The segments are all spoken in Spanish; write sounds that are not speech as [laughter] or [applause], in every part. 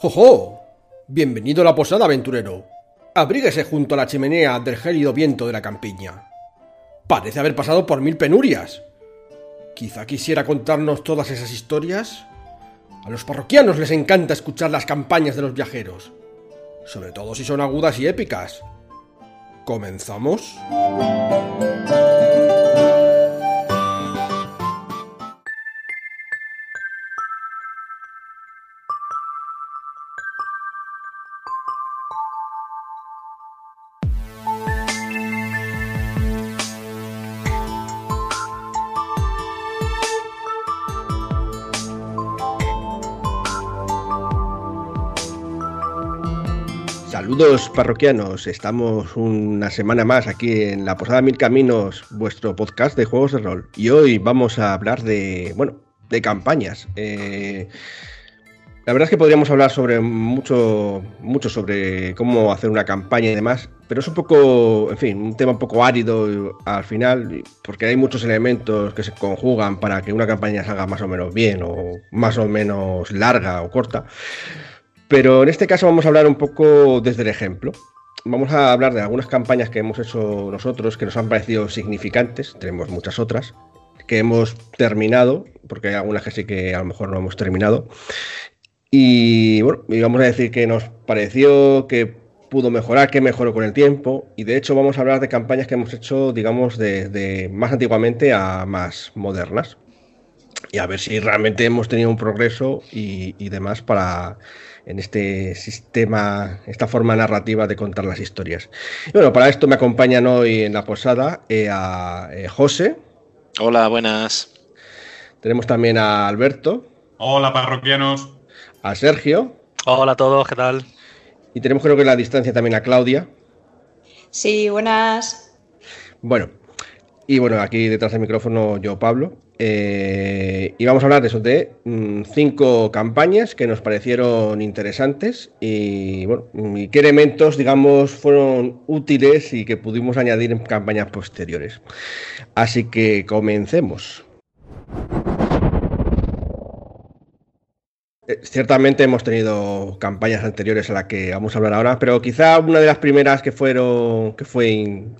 ¡Jojo! Bienvenido a la posada, aventurero. Abríguese junto a la chimenea del gélido viento de la campiña. Parece haber pasado por mil penurias. Quizá quisiera contarnos todas esas historias. A los parroquianos les encanta escuchar las campañas de los viajeros, sobre todo si son agudas y épicas. ¿Comenzamos? Saludos parroquianos, estamos una semana más aquí en la Posada Mil Caminos, vuestro podcast de juegos de rol. Y hoy vamos a hablar de, bueno, de campañas. Eh, la verdad es que podríamos hablar sobre mucho, mucho sobre cómo hacer una campaña y demás, pero es un poco, en fin, un tema un poco árido al final, porque hay muchos elementos que se conjugan para que una campaña salga más o menos bien, o más o menos larga o corta. Pero en este caso vamos a hablar un poco desde el ejemplo. Vamos a hablar de algunas campañas que hemos hecho nosotros que nos han parecido significantes, tenemos muchas otras, que hemos terminado, porque hay algunas que sí que a lo mejor no hemos terminado. Y bueno, vamos a decir que nos pareció que pudo mejorar, que mejoró con el tiempo. Y de hecho vamos a hablar de campañas que hemos hecho, digamos, de, más antiguamente a más modernas. Y a ver si realmente hemos tenido un progreso y demás para en este sistema, esta forma narrativa de contar las historias. Y bueno, para esto me acompañan hoy en la posada eh, a eh, José. Hola, buenas. Tenemos también a Alberto. Hola, parroquianos. A Sergio. Hola a todos, ¿qué tal? Y tenemos creo que en la distancia también a Claudia. Sí, buenas. Bueno, y bueno, aquí detrás del micrófono yo, Pablo. Eh, y vamos a hablar de eso, de mm, cinco campañas que nos parecieron interesantes y, bueno, y qué elementos, digamos, fueron útiles y que pudimos añadir en campañas posteriores. Así que comencemos. Eh, ciertamente hemos tenido campañas anteriores a la que vamos a hablar ahora, pero quizá una de las primeras que fueron que fue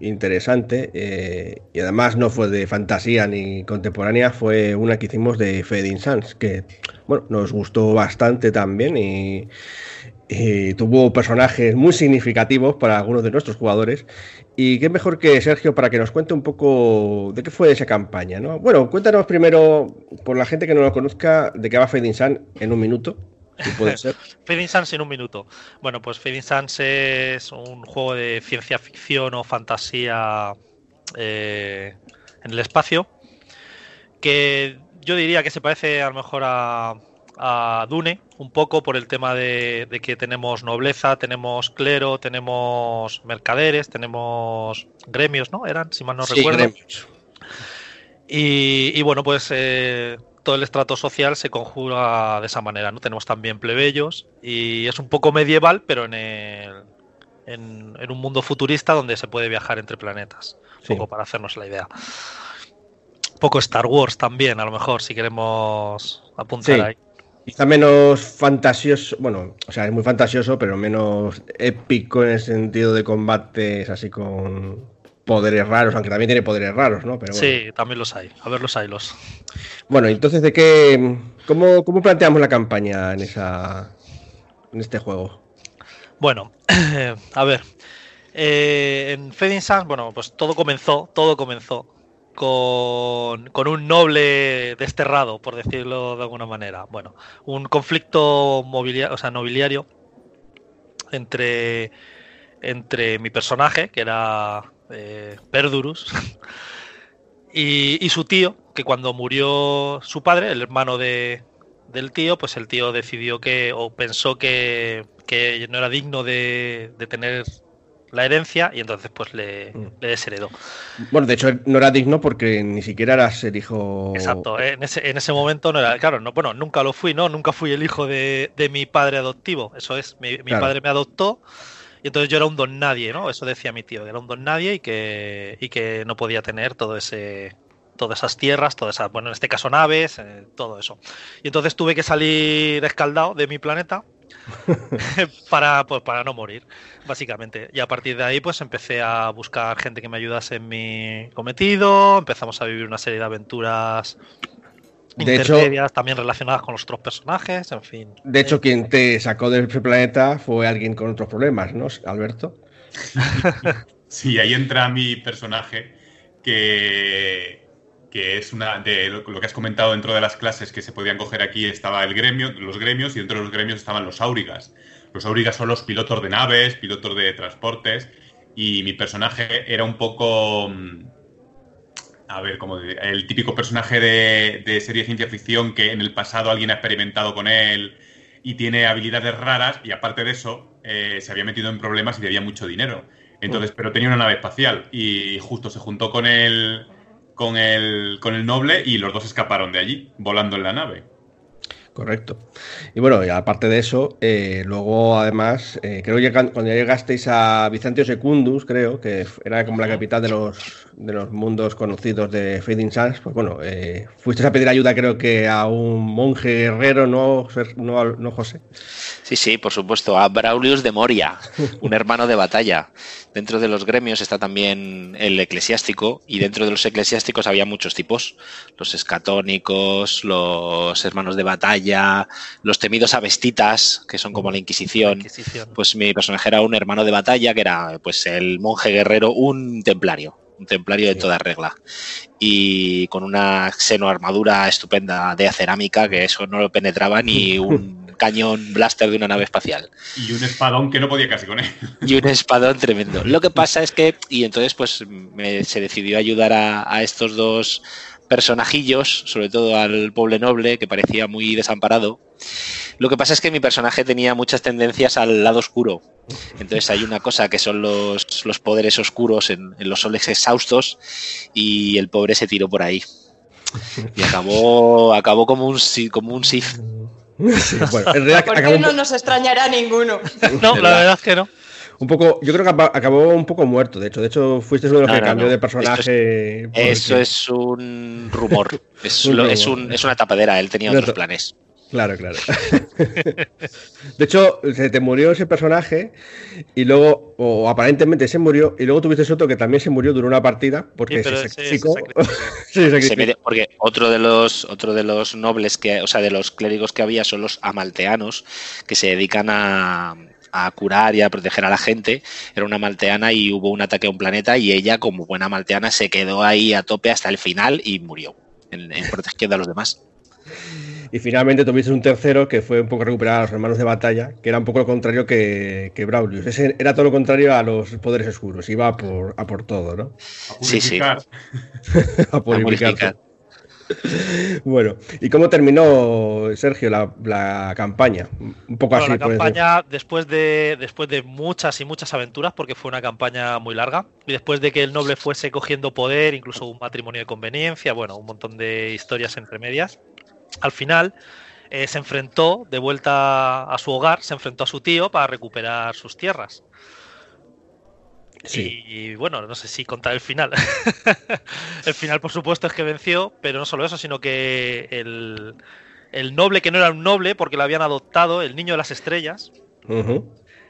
interesante eh, y además no fue de fantasía ni contemporánea fue una que hicimos de Fading Suns que bueno nos gustó bastante también y, y tuvo personajes muy significativos para algunos de nuestros jugadores. Y qué mejor que Sergio para que nos cuente un poco de qué fue esa campaña, ¿no? Bueno, cuéntanos primero, por la gente que no lo conozca, de qué va Fading Sun en un minuto. Puede ser. [laughs] Fading Suns en un minuto. Bueno, pues Fading Suns es un juego de ciencia ficción o fantasía eh, en el espacio que yo diría que se parece a lo mejor a, a Dune un poco por el tema de, que tenemos nobleza, tenemos clero, tenemos mercaderes, tenemos gremios, ¿no? Eran, si mal no recuerdo. Gremios. Y, bueno, pues eh, todo el estrato social se conjuga de esa manera, ¿no? Tenemos también plebeyos y es un poco medieval, pero en, el, en, un mundo futurista donde se puede viajar entre planetas. Un poco para hacernos la idea. Un poco Star Wars también, a lo mejor, si queremos apuntar ahí. Quizá menos fantasioso, bueno, o sea, es muy fantasioso, pero menos épico en el sentido de combates así con poderes raros, aunque también tiene poderes raros, ¿no? Pero Sí, también los hay. A ver, los hay los. Bueno, entonces, ¿de qué, cómo, planteamos la campaña en esa, en este juego? Bueno, [clears throat] a ver, eh, en Fading Suns, bueno, pues todo comenzó, todo comenzó con, un noble desterrado, por decirlo de alguna manera. Bueno, un conflicto mobiliario, o sea, nobiliario entre, entre mi personaje, que era eh, Perdurus, [laughs] y, su tío, que cuando murió su padre, el hermano de, del tío, pues el tío decidió que, o pensó que, que no era digno de, de tener la herencia y entonces pues le, mm. le, desheredó. Bueno, de hecho no era digno porque ni siquiera eras el hijo... Exacto, en ese, en ese momento no era, claro, no, bueno, nunca lo fui, ¿no? Nunca fui el hijo de, mi padre adoptivo, eso es, mi, padre me adoptó y entonces yo era un don nadie, ¿no? Eso decía mi tío, que era un don nadie y que, y que no podía tener todo ese todas esas tierras, todas esas, bueno, en este caso naves, eh, todo eso. Y entonces tuve que salir escaldado de mi planeta [laughs] para, pues, para no morir, básicamente. Y a partir de ahí, pues empecé a buscar gente que me ayudase en mi cometido, empezamos a vivir una serie de aventuras de intermedias también relacionadas con los otros personajes, en fin. De hecho, quien te sacó del planeta fue alguien con otros problemas, ¿no, Alberto? [laughs] sí, ahí entra mi personaje que que es una de lo, que has comentado dentro de las clases que se podían coger aquí estaba el gremio, los gremios y dentro de los gremios estaban los aurigas. Los aurigas son los pilotos de naves, pilotos de transportes y mi personaje era un poco mm, a ver, como el típico personaje de, serie de ciencia ficción que en el pasado alguien ha experimentado con él y tiene habilidades raras y aparte de eso eh, se había metido en problemas y debía mucho dinero. Entonces, mm. pero tenía una nave espacial y justo se juntó con él con el, con el noble y los dos escaparon de allí, volando en la nave. Correcto. Y bueno, y aparte de eso, eh, luego además, eh, creo que cuando llegasteis a Bizantio Secundus, creo que era como la capital de los, de los mundos conocidos de Fading Suns, pues bueno, eh, fuiste a pedir ayuda creo que a un monje guerrero, ¿no, no, no José? Sí, sí, por supuesto, a Braulius de Moria, [laughs] un hermano de batalla. Dentro de los gremios está también el eclesiástico y dentro de los eclesiásticos había muchos tipos, los escatónicos, los hermanos de batalla, los temidos avestitas, que son como la Inquisición. Pues mi personaje era un hermano de batalla, que era pues el monje guerrero, un templario, un templario de toda regla. Y con una xenoarmadura estupenda de cerámica, que eso no lo penetraba ni [laughs] un cañón blaster de una nave espacial. Y un espadón que no podía casi con él. Y un [laughs] espadón tremendo. Lo que pasa es que, y entonces pues se decidió ayudar a, estos dos personajillos, sobre todo al pobre noble, que parecía muy desamparado. Lo que pasa es que mi personaje tenía muchas tendencias al lado oscuro. Entonces hay una cosa que son los, poderes oscuros en, los soles exhaustos y el pobre se tiró por ahí. Y acabó, acabó como un, como un Sith bueno, en realidad [laughs] ¿Por qué no nos extrañará ninguno? no, [laughs] la verdad es que no. Un poco, yo creo que acabó un poco muerto, de hecho. De hecho, fuiste uno de los que cambió de personaje. Eso es, un rumor. [laughs] Es, es, una tapadera, él tenía otros planes. Claro, claro. [laughs] de hecho, se te murió ese personaje y luego, o aparentemente se murió, y luego tuviste otro que también se murió durante una partida porque se sacrificó. [laughs] porque otro de los otro de los nobles que, o sea, de los clérigos que había son los amalteanos que se dedican a, curar y a proteger a la gente. Era una malteana y hubo un ataque a un planeta y ella, como buena malteana, se quedó ahí a tope hasta el final y murió en, en protegiendo a los demás. Y finalmente tuviste un tercero que fue un poco recuperar a los hermanos de batalla, que era un poco lo contrario que, que Braulius. Ese era todo lo contrario a los poderes oscuros, iba a por, a por todo, ¿no? A sí, sí. a purificar. [laughs] Bueno, ¿y cómo terminó, Sergio, la, campaña? Un poco así. La campaña, después de, después de muchas y muchas aventuras, porque fue una campaña muy larga, y después de que el noble fuese cogiendo poder, incluso un matrimonio de conveniencia, bueno, un montón de historias entre medias, al final eh, se enfrentó de vuelta a su hogar, se enfrentó a su tío para recuperar sus tierras. Y, bueno, no sé si contar el final. [laughs] el final, por supuesto, es que venció, pero no solo eso, sino que el, noble, que no era un noble porque lo habían adoptado, el niño de las estrellas,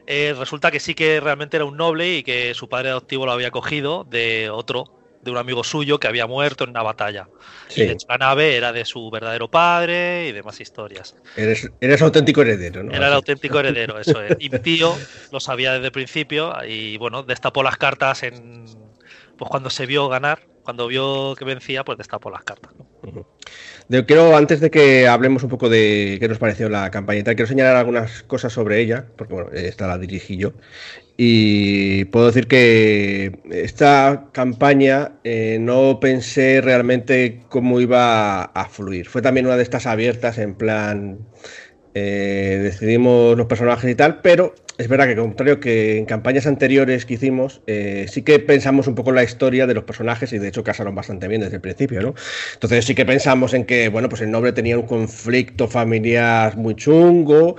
eh, resulta que sí que realmente era un noble y que su padre adoptivo lo había cogido de otro de un amigo suyo que había muerto en una batalla. Y de hecho la nave era de su verdadero padre y demás historias. Eres, eres auténtico heredero, ¿no? Era el auténtico heredero, eso es. Y mi tío lo sabía desde el principio y bueno, destapó las cartas en pues cuando se vio ganar, cuando vio que vencía, pues destapó las cartas. quiero, antes de que hablemos un poco de qué nos pareció la campaña y tal, quiero señalar algunas cosas sobre ella, porque bueno, esta la dirigí yo. Y puedo decir que esta campaña eh, no pensé realmente cómo iba a, fluir. Fue también una de estas abiertas en plan, eh, decidimos los personajes y tal, pero es verdad que contrario que en campañas anteriores que hicimos, eh, sí que pensamos un poco la historia de los personajes y de hecho casaron bastante bien desde el principio, ¿no? Entonces sí que pensamos en que, bueno, pues el noble tenía un conflicto familiar muy chungo,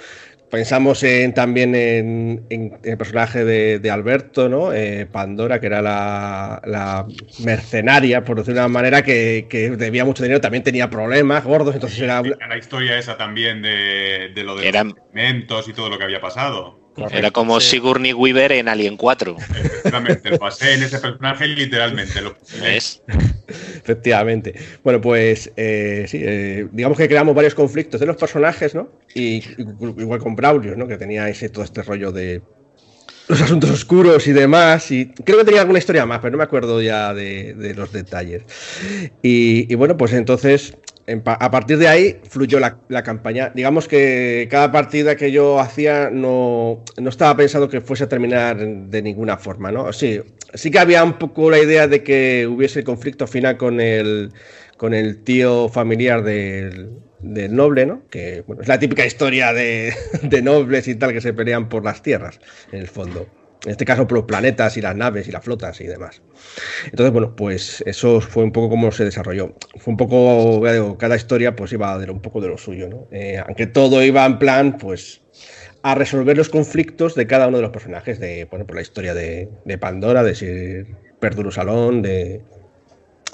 pensamos en, también en, el personaje de, Alberto, ¿no? Eh, Pandora, que era la, mercenaria, por decirlo de una manera, que, debía mucho dinero, también tenía problemas gordos, entonces era... La historia esa también de, lo de los alimentos y todo lo que había pasado. Era como Sigourney Weaver en Alien 4. Efectivamente, lo pasé en ese personaje literalmente. Lo ¿Es? Efectivamente. Bueno, pues eh, sí, eh, digamos que creamos varios conflictos de los personajes, ¿no? Y igual con Braulio, ¿no? Que tenía ese, todo este rollo de los asuntos oscuros y demás. Y creo que tenía alguna historia más, pero no me acuerdo ya de, los detalles. y, bueno, pues entonces a partir de ahí fluyó la, campaña. Digamos que cada partida que yo hacía no, estaba pensando que fuese a terminar de ninguna forma, ¿no? Sí, sí que había un poco la idea de que hubiese conflicto final con el, con el tío familiar del, noble, ¿no? Que bueno, es la típica historia de, [laughs] de nobles y tal que se pelean por las tierras, en el fondo. En este caso, los planetas y las naves y las flotas y demás. Entonces, bueno, pues eso fue un poco como se desarrolló. Fue un poco, cada historia pues iba a dar un poco de lo suyo, ¿no? Eh, aunque todo iba en plan, pues, a resolver los conflictos de cada uno de los personajes, de, bueno, por la historia de, de Pandora, de Sir Perduro Salón, de,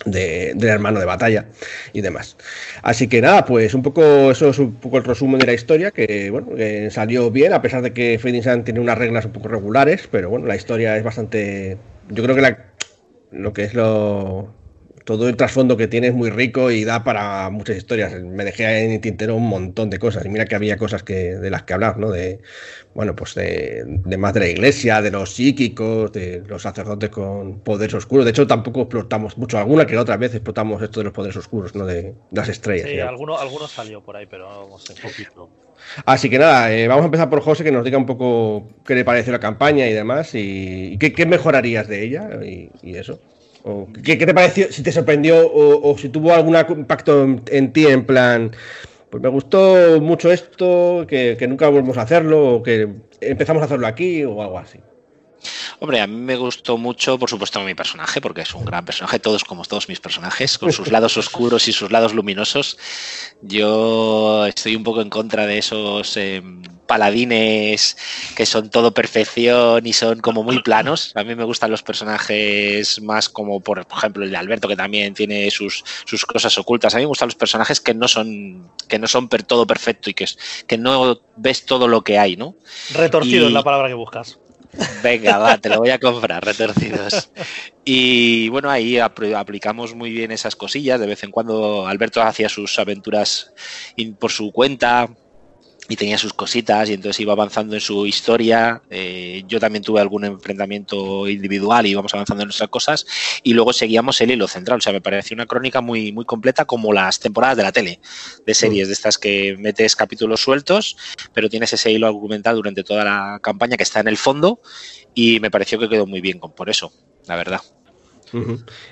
de, del hermano de batalla y demás. Así que nada, pues un poco eso es un poco el resumen de la historia, que bueno, salió bien, a pesar de que Fading Sun tiene unas reglas un poco regulares, pero bueno, la historia es bastante. Yo creo que la, lo que es lo todo el trasfondo que tiene es muy rico y da para muchas historias. Me dejé en el tintero un montón de cosas. Y mira que había cosas que, de las que hablar, ¿no? De, bueno, pues de, más de la iglesia, de los psíquicos, de los sacerdotes con poderes oscuros. De hecho, tampoco explotamos mucho. Alguna que otra vez explotamos esto de los poderes oscuros, ¿no? De, las estrellas. Sí, alguno, alguno, salió por ahí, pero vamos, un poquito. Así que nada, eh, vamos a empezar por José, que nos diga un poco qué le pareció la campaña y demás, y, qué, mejorarías de ella y eso. ¿Qué, te pareció? Si te sorprendió o, si tuvo algún impacto en, ti en plan, pues me gustó mucho esto, que, que nunca volvemos a hacerlo, o que empezamos a hacerlo aquí o algo así. Hombre, a mí me gustó mucho, por supuesto, mi personaje, porque es un gran personaje, todos como todos mis personajes, con sus lados [laughs] oscuros y sus lados luminosos. Yo estoy un poco en contra de esos em, paladines que son todo perfección y son como muy planos. A mí me gustan los personajes más como, por ejemplo, el de Alberto, que también tiene sus, sus cosas ocultas. A mí me gustan los personajes que no son, que no son per todo perfecto y que, que no ves todo lo que hay, ¿no? Retorcido es la palabra que buscas. Venga, va, te lo voy a [laughs] comprar, retorcidos. Y bueno, ahí aplicamos muy bien esas cosillas. De vez en cuando Alberto hacía sus aventuras por su cuenta, y tenía sus cositas y entonces iba avanzando en su historia. Eh, yo también tuve algún enfrentamiento individual y íbamos avanzando en nuestras cosas y luego seguíamos el hilo central. O sea, me pareció una crónica muy, muy completa como las temporadas de la tele, de series de estas que metes capítulos sueltos, pero tienes ese hilo argumental durante toda la campaña que está en el fondo y me pareció que quedó muy bien por eso, la verdad.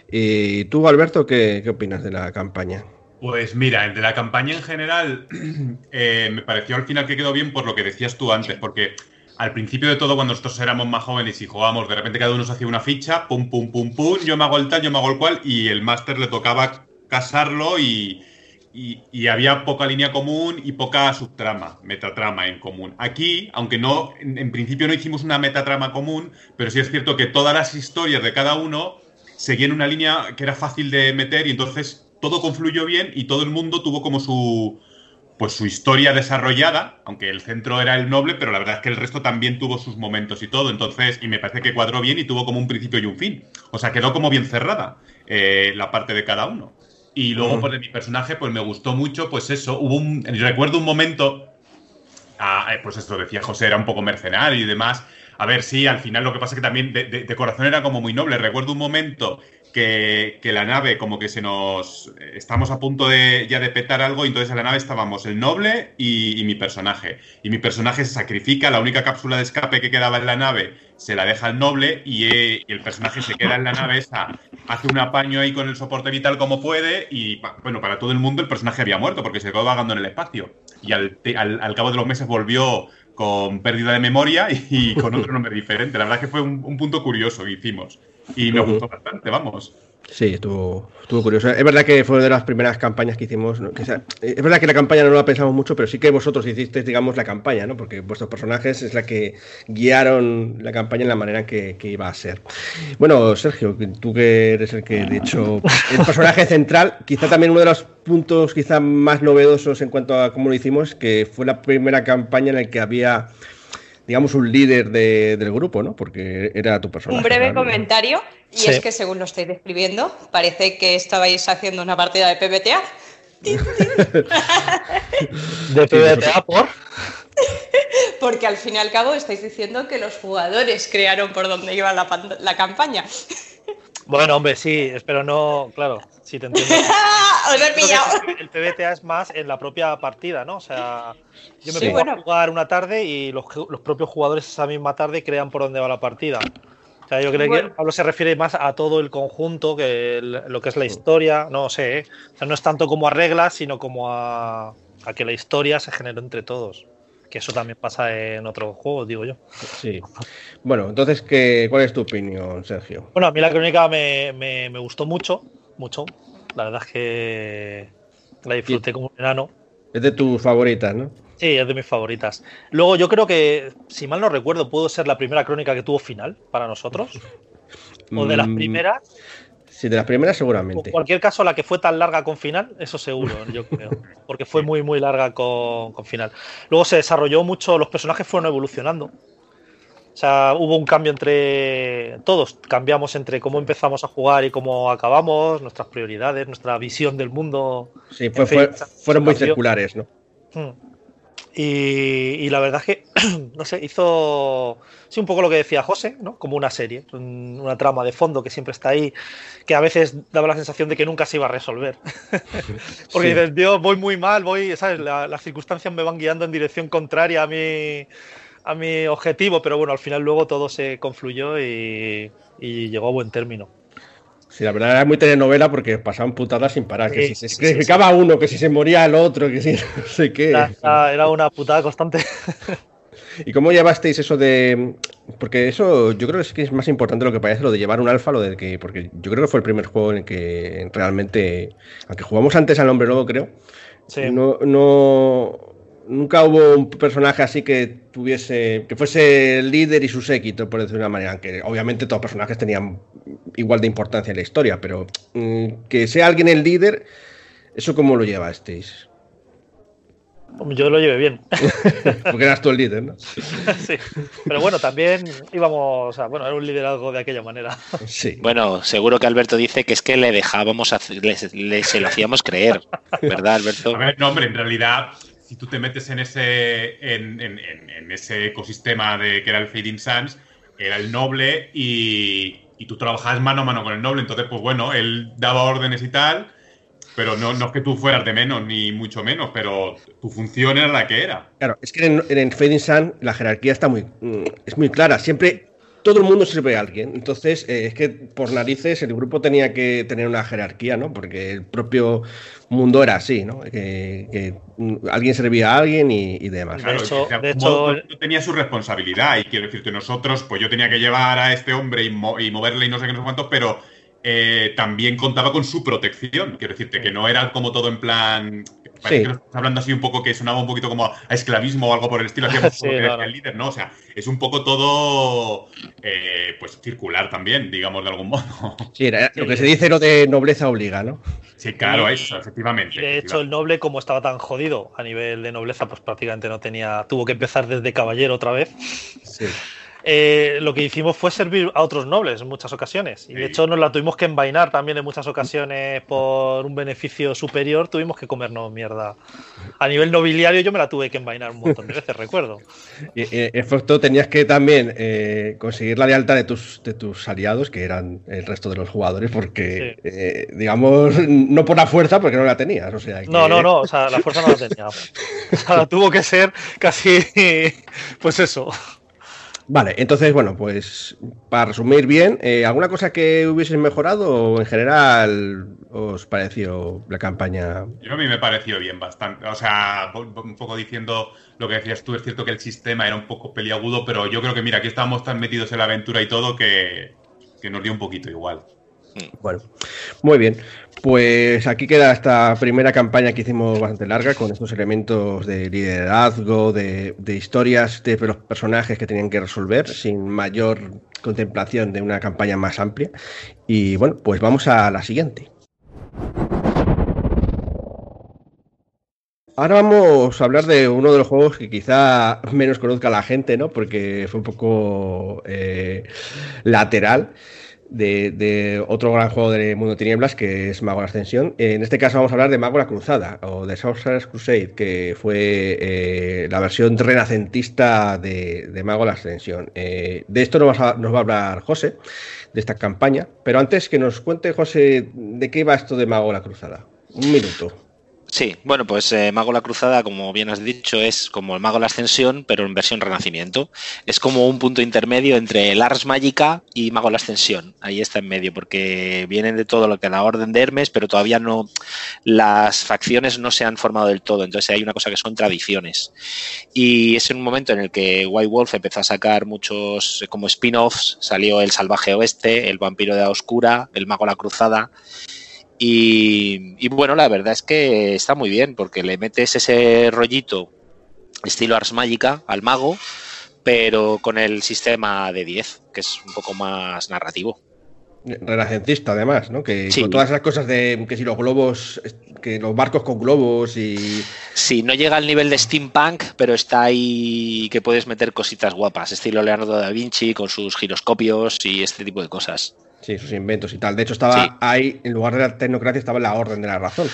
¿Y tú, Alberto, qué, qué opinas de la campaña? Pues mira, de la campaña en general [clears throat] eh, me pareció al final que quedó bien por lo que decías tú antes, porque al principio de todo, cuando nosotros éramos más jóvenes y jugábamos, de repente cada uno se hacía una ficha, pum, pum, pum, pum, yo me hago el tal, yo me hago el cual, y el máster le tocaba casarlo y, y, había poca línea común y poca subtrama, metatrama en común. Aquí, aunque no, en, principio no hicimos una metatrama común, pero sí es cierto que todas las historias de cada uno seguían una línea que era fácil de meter y entonces todo confluyó bien y todo el mundo tuvo como su pues su historia desarrollada, aunque el centro era el noble, pero la verdad es que el resto también tuvo sus momentos y todo, entonces, y me parece que cuadró bien y tuvo como un principio y un fin. O sea, quedó como bien cerrada eh, la parte de cada uno. Y luego, por pues, de mi personaje, pues me gustó mucho, pues eso, hubo un, recuerdo un momento, ah, eh, pues esto decía José, era un poco mercenario y demás, a ver, sí, al final lo que pasa es que también de, corazón era como muy noble. Recuerdo un momento que, la nave como que se nos... Estamos a punto de ya de petar algo y entonces en la nave estábamos el noble y, mi personaje. Y mi personaje se sacrifica, la única cápsula de escape que quedaba en la nave se la deja el noble y, eh, el personaje se queda en la nave esa, hace un apaño ahí con el soporte vital como puede y bueno, para todo el mundo el personaje había muerto porque se quedó vagando en el espacio. Y al, al cabo de los meses volvió con pérdida de memoria y con otro nombre diferente. La verdad que fue un, punto curioso que hicimos y me gustó bastante, vamos. Sí, estuvo, estuvo curioso. Es verdad que fue de las primeras campañas que hicimos. es verdad que la campaña no la pensamos mucho, pero sí que vosotros hicisteis, digamos, la campaña, ¿no? Porque vuestros personajes es la que guiaron la campaña en la manera que, iba a ser. Bueno, Sergio, tú que eres el que, de hecho, el personaje central, quizá también uno de los puntos quizá más novedosos en cuanto a cómo lo hicimos, que fue la primera campaña en la que había digamos, un líder del grupo, ¿no? Porque era tu personaje. Un breve comentario, y es que según lo estáis describiendo, parece que estabais haciendo una partida de PBTA. ¿De PBTA por? [laughs] Porque al fin y al cabo estáis diciendo que los jugadores crearon por dónde iba la, la campaña. Bueno, hombre, sí, espero no, claro, sí te entiendo. [laughs] Os he pillado. El PBTA es más en la propia partida, ¿no? O sea, yo me pongo a jugar una tarde y los, propios jugadores esa misma tarde crean por dónde va la partida. O sea, yo creo que Pablo se refiere más a todo el conjunto que lo que es la historia, no sé, ¿eh? o sea, no es tanto como a reglas, sino como a, a que la historia se generó entre todos que eso también pasa en otros juegos, digo yo. Sí. Bueno, entonces, ¿qué, ¿cuál es tu opinión, Sergio? Bueno, a mí la crónica me, gustó mucho, mucho. La verdad es que la disfruté como un enano. Es de tus favoritas, ¿no? Sí, es de mis favoritas. Luego, yo creo que, si mal no recuerdo, pudo ser la primera crónica que tuvo final para nosotros. [laughs] o de las mm, primeras. Sí, de las primeras seguramente. En cualquier caso, la que fue tan larga con final, eso seguro, yo creo. Porque fue muy, muy larga con, final. Luego se desarrolló mucho, los personajes fueron evolucionando. O sea, hubo un cambio entre todos, cambiamos entre cómo empezamos a jugar y cómo acabamos, nuestras prioridades, nuestra visión del mundo. Sí, fueron muy circulares, ¿no? Hmm. Y, la verdad es que, [clears throat] no sé, hizo, sí, un poco lo que decía José, ¿no? Como una serie, una trama de fondo que siempre está ahí, que a veces daba la sensación de que nunca se iba a resolver. [laughs] Porque dices, Dios, voy muy mal, voy, ¿sabes? las circunstancias me van guiando en dirección contraria a mi, a mi objetivo, pero bueno, al final luego todo se confluyó y llegó a buen término. Sí, la verdad era muy telenovela porque pasaban putadas sin parar. que si se sacrificaba uno, que si se moría el otro, que si [laughs] no sé qué. Era, una putada constante. [laughs] ¿Y cómo llevasteis eso de.? Porque eso yo creo que es más importante lo que parece, lo de llevar un alfa, lo de que. Porque yo creo que fue el primer juego en el que realmente. Aunque jugamos antes al hombre lobo, creo. No, no, nunca hubo un personaje así que tuviese que fuese el líder y su séquito, por decirlo de una manera, aunque obviamente todos los personajes tenían igual de importancia en la historia, pero mm, que sea alguien el líder, ¿eso cómo lo llevasteis? Yo lo llevé bien. [laughs] Porque eras tú el líder, ¿no? [laughs] sí. Pero bueno, también íbamos, o sea, bueno, era un liderazgo de aquella manera. Sí. Bueno, seguro que Alberto dice que es que le dejábamos, le, se lo hacíamos creer, ¿verdad, Alberto? A ver, no, hombre, en realidad si tú te metes en ese, en, ese ecosistema de que era el Fading Suns, era el noble y, tú trabajabas mano a mano con el noble. Entonces, pues bueno, él daba órdenes y tal, pero no, no es que tú fueras de menos, ni mucho menos, pero tu función era la que era. Claro, es que en, en Fading Sun la jerarquía está muy, mm, es muy clara. Siempre todo el mundo sirve a alguien. Entonces, eh, es que por narices el grupo tenía que tener una jerarquía, ¿no? Porque el propio mundo era así, ¿no? Que, alguien servía a alguien y, demás. Claro, de hecho, tenía su responsabilidad y quiero decirte, nosotros, pues yo tenía que llevar a este hombre y, moverle y no sé qué, no sé cuánto, pero eh, también contaba con su protección. Quiero decirte que no era como todo en plan Parece que estás hablando así un poco que sonaba un poquito como a esclavismo o algo por el estilo, hacíamos [laughs] sí, el líder, ¿no? O sea, es un poco todo eh, pues circular también, digamos, de algún modo. Sí, era [laughs] lo que se dice lo de nobleza obliga, ¿no? Sí, claro, eso, efectivamente. De hecho, el noble, como estaba tan jodido a nivel de nobleza, pues prácticamente no tenía. Tuvo que empezar desde caballero otra vez. Sí. Eh, lo que hicimos fue servir a otros nobles en muchas ocasiones. Y de hecho nos la tuvimos que envainar también en muchas ocasiones por un beneficio superior. Tuvimos que comernos mierda. A nivel nobiliario yo me la tuve que envainar un montón de veces, recuerdo. [laughs] Y, en efecto, tenías que también eh, conseguir la lealtad de tus, de tus aliados, que eran el resto de los jugadores, porque, eh, digamos, no por la fuerza, porque no la tenías. O sea, No, no, no, o sea, la fuerza no la tenía. [laughs] O sea, tuvo que ser casi, pues eso. Vale, entonces, bueno, pues para resumir bien, eh, ¿alguna cosa que hubieses mejorado o en general os pareció la campaña? Yo a mí me pareció bien bastante. O sea, un poco diciendo lo que decías tú, es cierto que el sistema era un poco peliagudo, pero yo creo que, mira, aquí estábamos tan metidos en la aventura y todo que, que nos dio un poquito igual. Bueno, muy bien. Pues aquí queda esta primera campaña que hicimos bastante larga con estos elementos de liderazgo, de, historias de los personajes que tenían que resolver sin mayor contemplación de una campaña más amplia. Y bueno, pues vamos a la siguiente. Ahora vamos a hablar de uno de los juegos que quizá menos conozca la gente, ¿no? Porque fue un poco eh, lateral de, otro gran juego de Mundo de Tinieblas que es Mago la Ascensión. En este caso vamos a hablar de Mago la Cruzada o de Sorcerer's Crusade, que fue eh, la versión renacentista de, Mago la Ascensión. Eh, de esto nos va, a, nos va a hablar José, de esta campaña. Pero antes que nos cuente, José, de qué va esto de Mago la Cruzada. Un minuto. Sí, bueno, pues eh, Mago la Cruzada, como bien has dicho, es como el Mago la Ascensión, pero en versión Renacimiento. Es como un punto intermedio entre el Ars Magica y Mago la Ascensión. Ahí está en medio, porque vienen de todo lo que la Orden de Hermes, pero todavía no. Las facciones no se han formado del todo. Entonces hay una cosa que son tradiciones. Y es en un momento en el que White Wolf empezó a sacar muchos como spin-offs. Salió el Salvaje Oeste, el Vampiro de la Oscura, el Mago la Cruzada. Y, bueno, la verdad es que está muy bien porque le metes ese rollito estilo Ars Magica al mago, pero con el sistema de 10, que es un poco más narrativo. Renacentista, además, ¿no? Que con todas esas cosas de que si los globos, que los barcos con globos y. Sí, no llega al nivel de steampunk, pero está ahí que puedes meter cositas guapas, estilo Leonardo da Vinci con sus giroscopios y este tipo de cosas. Sí, sus inventos y tal. De hecho, estaba ahí, en lugar de la tecnocracia, estaba la orden de la razón.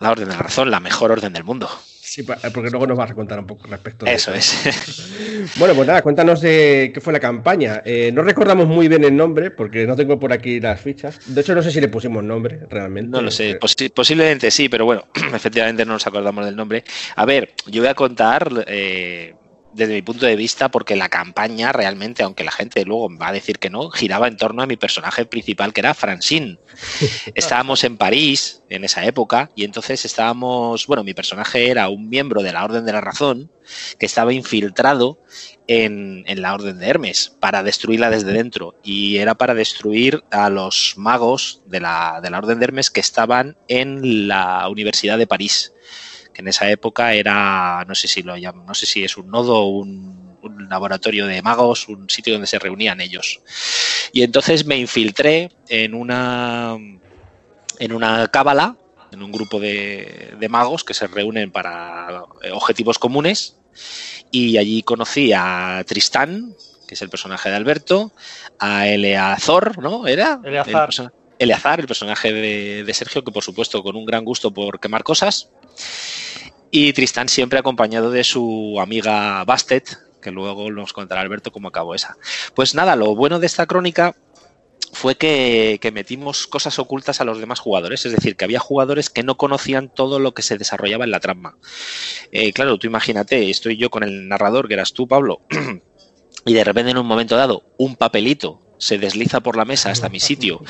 La orden de la razón, la mejor orden del mundo. Sí, porque luego nos vas a contar un poco respecto a eso. Eso es. [laughs] bueno, pues nada, cuéntanos de qué fue la campaña. Eh, no recordamos muy bien el nombre, porque no tengo por aquí las fichas. De hecho, no sé si le pusimos nombre realmente. No lo sé, posiblemente sí, pero bueno, [clears throat] efectivamente no nos acordamos del nombre. A ver, yo voy a contar. Eh, desde mi punto de vista, porque la campaña realmente, aunque la gente luego va a decir que no, giraba en torno a mi personaje principal, que era Francine. [laughs] Estábamos en París en esa época y entonces estábamos, bueno, mi personaje era un miembro de la Orden de la Razón que estaba infiltrado en, la Orden de Hermes para destruirla desde dentro y era para destruir a los magos de la, de la Orden de Hermes que estaban en la Universidad de París en esa época era, no sé si lo llaman, no sé si es un nodo o un, laboratorio de magos, un sitio donde se reunían ellos. Y entonces me infiltré en una en una cábala, en un grupo de, magos que se reúnen para objetivos comunes. Y allí conocí a Tristán, que es el personaje de Alberto, a Eleazor, ¿no? ¿Era? Eleazar. El, Eleazar, el personaje de, Sergio, que por supuesto con un gran gusto por quemar cosas. Y Tristán siempre acompañado de su amiga Bastet, que luego nos contará Alberto cómo acabó esa. Pues nada, lo bueno de esta crónica fue que, metimos cosas ocultas a los demás jugadores, es decir, que había jugadores que no conocían todo lo que se desarrollaba en la trama. Eh, claro, tú imagínate, estoy yo con el narrador, que eras tú, Pablo, [clears throat] y de repente en un momento dado un papelito se desliza por la mesa hasta mi sitio,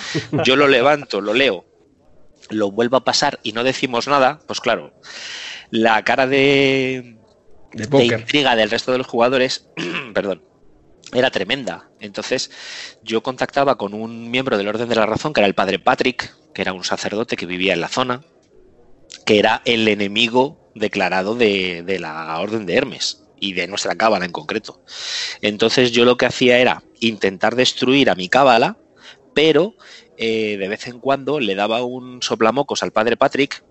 yo lo levanto, lo leo, lo vuelvo a pasar y no decimos nada, pues claro, la cara de, de, intriga del resto de los jugadores, [clears throat] perdón, era tremenda. Entonces yo contactaba con un miembro del Orden de la Razón, que era el padre Patrick, que era un sacerdote que vivía en la zona, que era el enemigo declarado de, de la Orden de Hermes y de nuestra cábala en concreto. Entonces yo lo que hacía era intentar destruir a mi cábala, pero eh, de vez en cuando le daba un soplamocos al padre Patrick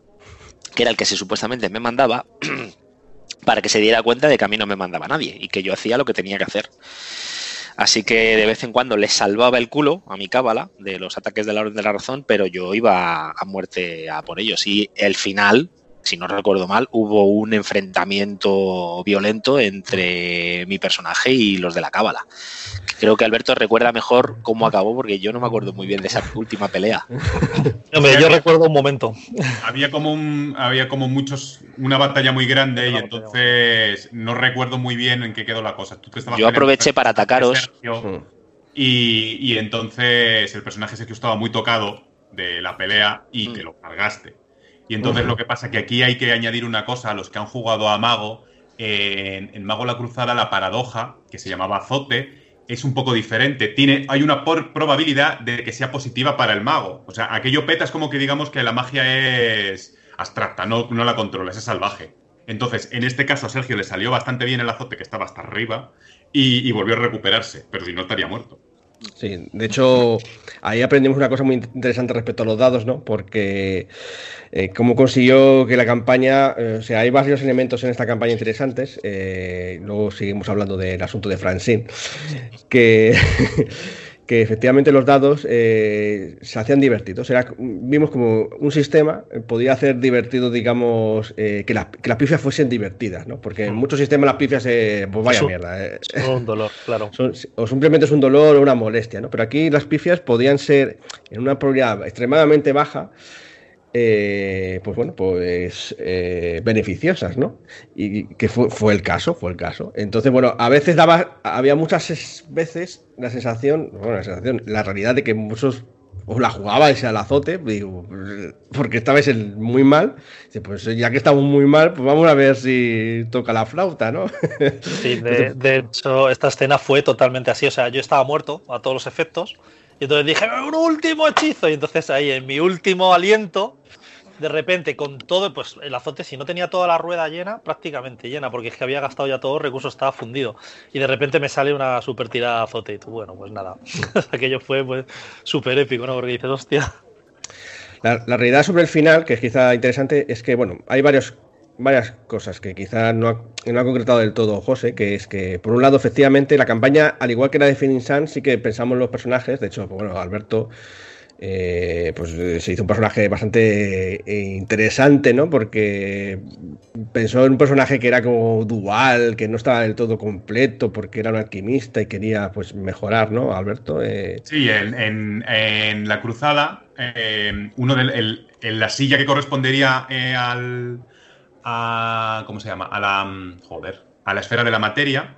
que era el que se supuestamente me mandaba, [clears throat] para que se diera cuenta de que a mí no me mandaba nadie y que yo hacía lo que tenía que hacer. Así que de vez en cuando le salvaba el culo a mi cábala de los ataques de la orden de la razón, pero yo iba a muerte a por ellos. Y el final, si no recuerdo mal, hubo un enfrentamiento violento entre mi personaje y los de la cábala. Creo que Alberto recuerda mejor cómo acabó, porque yo no me acuerdo muy bien de esa [laughs] última pelea. [laughs] yo recuerdo un momento. Había como un, había como muchos, una batalla muy grande y entonces no recuerdo muy bien en qué quedó la cosa. yo aproveché para atacaros. y, y, entonces el personaje que estaba muy tocado de la pelea y te lo cargaste. Y entonces lo que pasa es que aquí hay que añadir una cosa a los que han jugado a Mago. en, Mago la Cruzada la paradoja, que se llamaba Azote, es un poco diferente. Tiene, hay una probabilidad de que sea positiva para el mago. O sea, aquello peta es como que digamos que la magia es abstracta, no, no la controlas, es salvaje. Entonces, en este caso a Sergio le salió bastante bien el azote que estaba hasta arriba y, y volvió a recuperarse, pero si no estaría muerto. Sí, de hecho, ahí aprendimos una cosa muy interesante respecto a los dados, ¿no? Porque eh, cómo consiguió que la campaña, eh, o sea, hay varios elementos en esta campaña interesantes. Eh, luego seguimos hablando del asunto de Francine, que [laughs] que efectivamente los dados eh, se hacían divertidos. Era, vimos como un sistema eh, podía hacer divertido, digamos, eh, que, las pifias fuesen divertidas, ¿no? Porque en mm. muchos sistemas las pifias, pues vaya mierda. Son un dolor, claro. o simplemente es un dolor o una molestia, ¿no? Pero aquí las pifias podían ser en una probabilidad extremadamente baja eh, pues bueno, pues eh, beneficiosas, ¿no? Y que fue, el caso, fue el caso. Entonces, bueno, a veces daba, había muchas veces la sensación, bueno, la sensación, la realidad de que muchos os la jugabais al azote, digo, porque estabais muy mal. Pues ya que estamos muy mal, pues vamos a ver si toca la flauta, ¿no? Sí, de, [laughs] de hecho, esta escena fue totalmente así. O sea, yo estaba muerto a todos los efectos. Y entonces dije, un último hechizo. Y entonces ahí, en mi último aliento, de repente con todo, pues el azote, si no tenía toda la rueda llena, prácticamente llena, porque es que había gastado ya todo, recurso estaba fundido. Y de repente me sale una super tirada de azote y tú, bueno, pues nada, [laughs] aquello fue pues súper épico, ¿no? Porque dices, hostia. La, realidad sobre el final, que es quizá interesante, es que, bueno, hay varios, varias cosas que quizá no ha, no ha concretado del todo José, que es que, por un lado, efectivamente, la campaña, al igual que la de Finning Sun, sí que pensamos en los personajes, de hecho, pues, bueno, Alberto eh, pues eh, se hizo un personaje bastante eh, interesante, ¿no? Porque pensó en un personaje que era como dual, que no estaba del todo completo, porque era un alquimista y quería pues mejorar, ¿no, Alberto? Sí, en, la cruzada, uno de en la silla que correspondería al a, ¿cómo se llama? A la joder, a la esfera de la materia,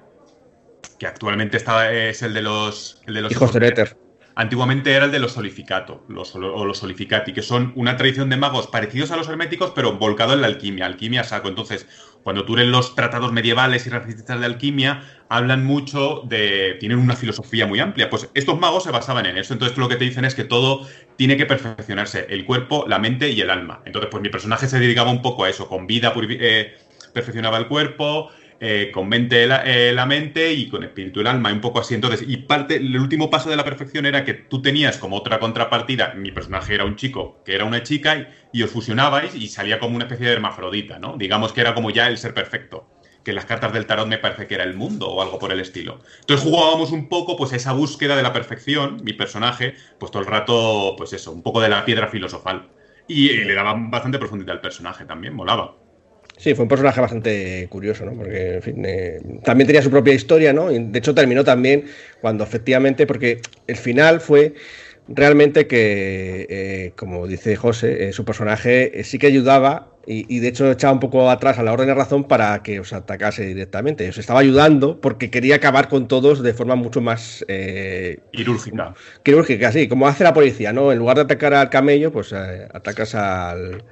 que actualmente está, es el de los, el de los hijos del éter Antiguamente era el de los solificato los, o los solificati, que son una tradición de magos parecidos a los herméticos, pero volcado en la alquimia, alquimia saco. Entonces, cuando tú lees los tratados medievales y racistas de alquimia, hablan mucho de. tienen una filosofía muy amplia. Pues estos magos se basaban en eso. Entonces, lo que te dicen es que todo tiene que perfeccionarse: el cuerpo, la mente y el alma. Entonces, pues mi personaje se dedicaba un poco a eso. Con vida eh, perfeccionaba el cuerpo, eh, con mente eh, la, mente y con espíritu el alma, un poco así. Entonces, y parte, el último paso de la perfección era que tú tenías como otra contrapartida, mi personaje era un chico, que era una chica, y, os fusionabais y salía como una especie de hermafrodita, ¿no? Digamos que era como ya el ser perfecto. Que las cartas del tarot me parece que era el mundo o algo por el estilo. Entonces jugábamos un poco, pues, esa búsqueda de la perfección, mi personaje, pues todo el rato, pues eso, un poco de la piedra filosofal. Y, y le daba bastante profundidad al personaje también, molaba. Sí, fue un personaje bastante curioso, ¿no? Porque, en fin, eh, también tenía su propia historia, ¿no? Y de hecho terminó también cuando efectivamente, porque el final fue realmente que, eh, como dice José, eh, su personaje sí que ayudaba y, de hecho echaba un poco atrás a la orden de razón para que os atacase directamente. Os estaba ayudando porque quería acabar con todos de forma mucho más... quirúrgica. Quirúrgica, sí, como hace la policía, ¿no? En lugar de atacar al camello, pues atacas al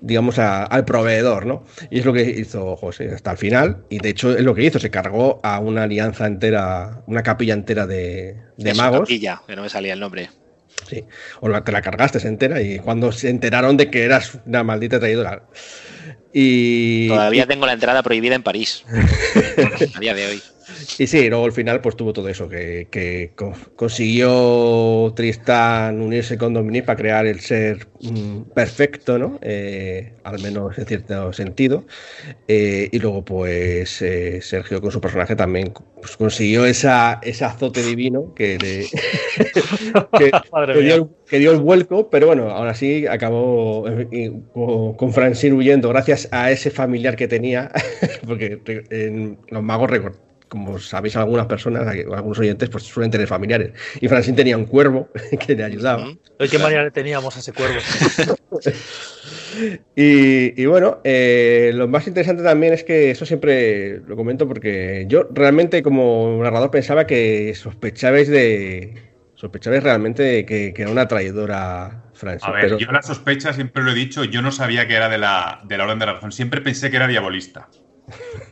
digamos, al proveedor, ¿no? Y es lo que hizo José hasta el final, y de hecho es lo que hizo, se cargó a una alianza entera, una capilla entera de, de es magos. Capilla, que no me salía el nombre. Sí, o te la cargaste entera y cuando se enteraron de que eras una maldita traidora. Y... Todavía tengo la entrada prohibida en París, [laughs] a día de hoy. Y sí, luego al final pues tuvo todo eso, que, consiguió Tristán unirse con Dominique para crear el ser mm, perfecto, ¿no? Eh, al menos en cierto sentido. Eh, y luego pues eh, Sergio con su personaje también pues, consiguió esa, ese azote divino que, [laughs] que, dio, el vuelco, pero bueno, ahora sí acabó con Francine huyendo gracias a ese familiar que tenía, [laughs] porque en los magos como sabéis algunas personas, algunos oyentes, pues suelen tener familiares. Y Francine tenía un cuervo [laughs] que le ayudaba. ¿De qué manera le teníamos a ese cuervo? [laughs] y, bueno, eh, lo más interesante también es que eso siempre lo comento porque yo realmente como narrador pensaba que sospechabais de... Sospechabais realmente de que, era una traidora Francine. A ver, yo la sospecha siempre lo he dicho, yo no sabía que era de la, de la Orden de la Razón, siempre pensé que era diabolista.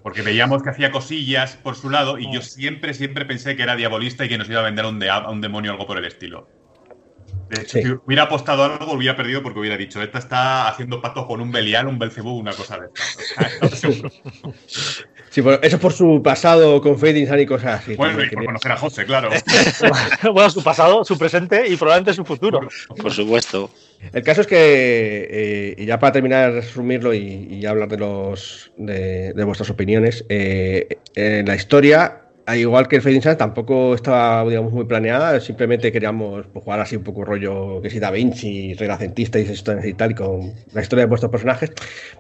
Porque veíamos que hacía cosillas por su lado y yo siempre, siempre pensé que era diabolista y que nos iba a vender a un, de- a un demonio o algo por el estilo. De hecho, Sí. si hubiera apostado algo, hubiera perdido porque hubiera dicho, esta está haciendo pactos con un Belial, un Belcebú, una cosa de estas. O sea. [laughs] Sí, bueno, eso por su pasado con Fading Sun y cosas así. Bueno, y por conocer a José, claro. [laughs] bueno, su pasado, su presente y probablemente su futuro. Por supuesto. El caso es que, eh, y ya para terminar de resumirlo y, hablar de los de, de vuestras opiniones, eh, en la historia, al igual que el Fading Sun, tampoco estaba digamos, muy planeada, simplemente queríamos pues, jugar así un poco rollo que si Da Vinci, renacentista y y tal, y con la historia de vuestros personajes.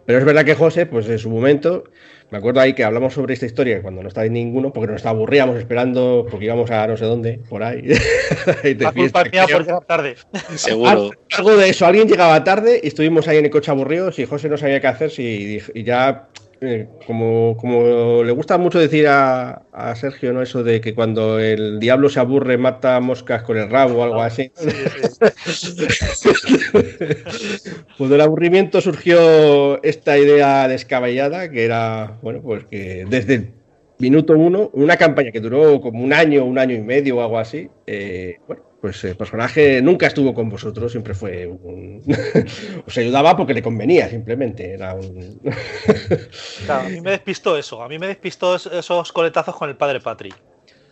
Pero es verdad que José, pues en su momento, me acuerdo ahí que hablamos sobre esta historia cuando no estaba ninguno, porque nos aburríamos esperando, porque íbamos a no sé dónde, por ahí. [laughs] y de La culpa mía por llegar tarde. Seguro. Algo de eso, alguien llegaba tarde y estuvimos ahí en el coche aburridos y José no sabía qué hacer si, y ya, eh, como, como le gusta mucho decir a, a Sergio, ¿no? Eso de que cuando el diablo se aburre mata moscas con el rabo o algo así. [laughs] pues del aburrimiento surgió esta idea descabellada que era, bueno, pues que desde el minuto uno, una campaña que duró como un año, un año y medio o algo así, eh, bueno, pues el personaje nunca estuvo con vosotros, siempre fue un... [laughs] Os ayudaba porque le convenía, simplemente. Era un... [laughs] Claro, a mí me despistó eso. A mí me despistó es- esos coletazos con el padre Patrick.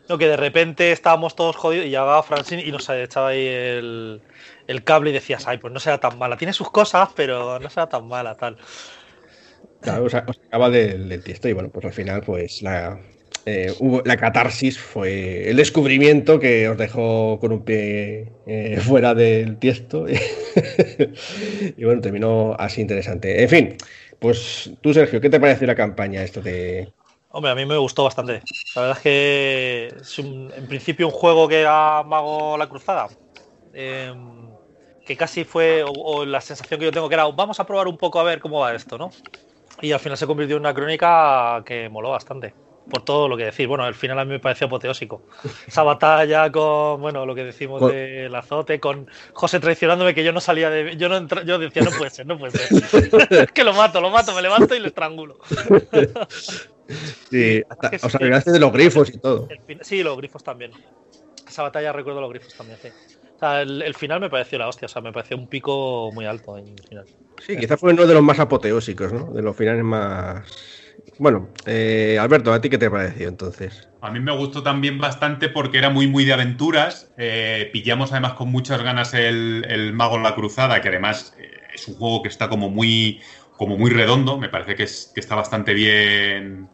No, que de repente estábamos todos jodidos y llegaba Francine y nos echaba ahí el, el cable y decías, ay, pues no será tan mala. Tiene sus cosas, pero no será tan mala, tal. Claro, os, os sacaba del, del tiesto y bueno, pues al final pues la, eh, hubo, la catarsis fue el descubrimiento que os dejó con un pie eh, [laughs] fuera del tiesto [laughs] y bueno, terminó así interesante. En fin, pues tú Sergio, ¿qué te pareció la campaña esto de... Hombre, a mí me gustó bastante. La verdad es que es un- en principio un juego que era Mago la Cruzada. eh, que casi fue, o la sensación que yo tengo que era, vamos a probar un poco a ver cómo va esto, ¿no? Y al final se convirtió en una crónica que moló bastante. Por todo lo que decir. Bueno, al final a mí me pareció apoteósico. Esa batalla con, bueno, lo que decimos Con- del azote, con José traicionándome que yo no salía de. Yo no entra- yo decía, no puede ser, no puede ser. [laughs] [laughs] que lo mato, lo mato, me levanto y lo estrangulo. Sí, hasta- es que os sí. de los grifos y todo. El sí, los grifos también. Esa batalla recuerdo los grifos también, sí. O sea, el, el final me pareció la hostia, o sea, me pareció un pico muy alto en el final. Sí, quizás fue uno de los más apoteósicos, ¿no? De los finales más... Bueno, eh, Alberto, ¿a ti qué te pareció entonces? A mí me gustó también bastante porque era muy, muy de aventuras. Eh, pillamos además con muchas ganas el, el Mago en la Cruzada, que además eh, es un juego que está como muy, como muy redondo. Me parece que, es, que está bastante bien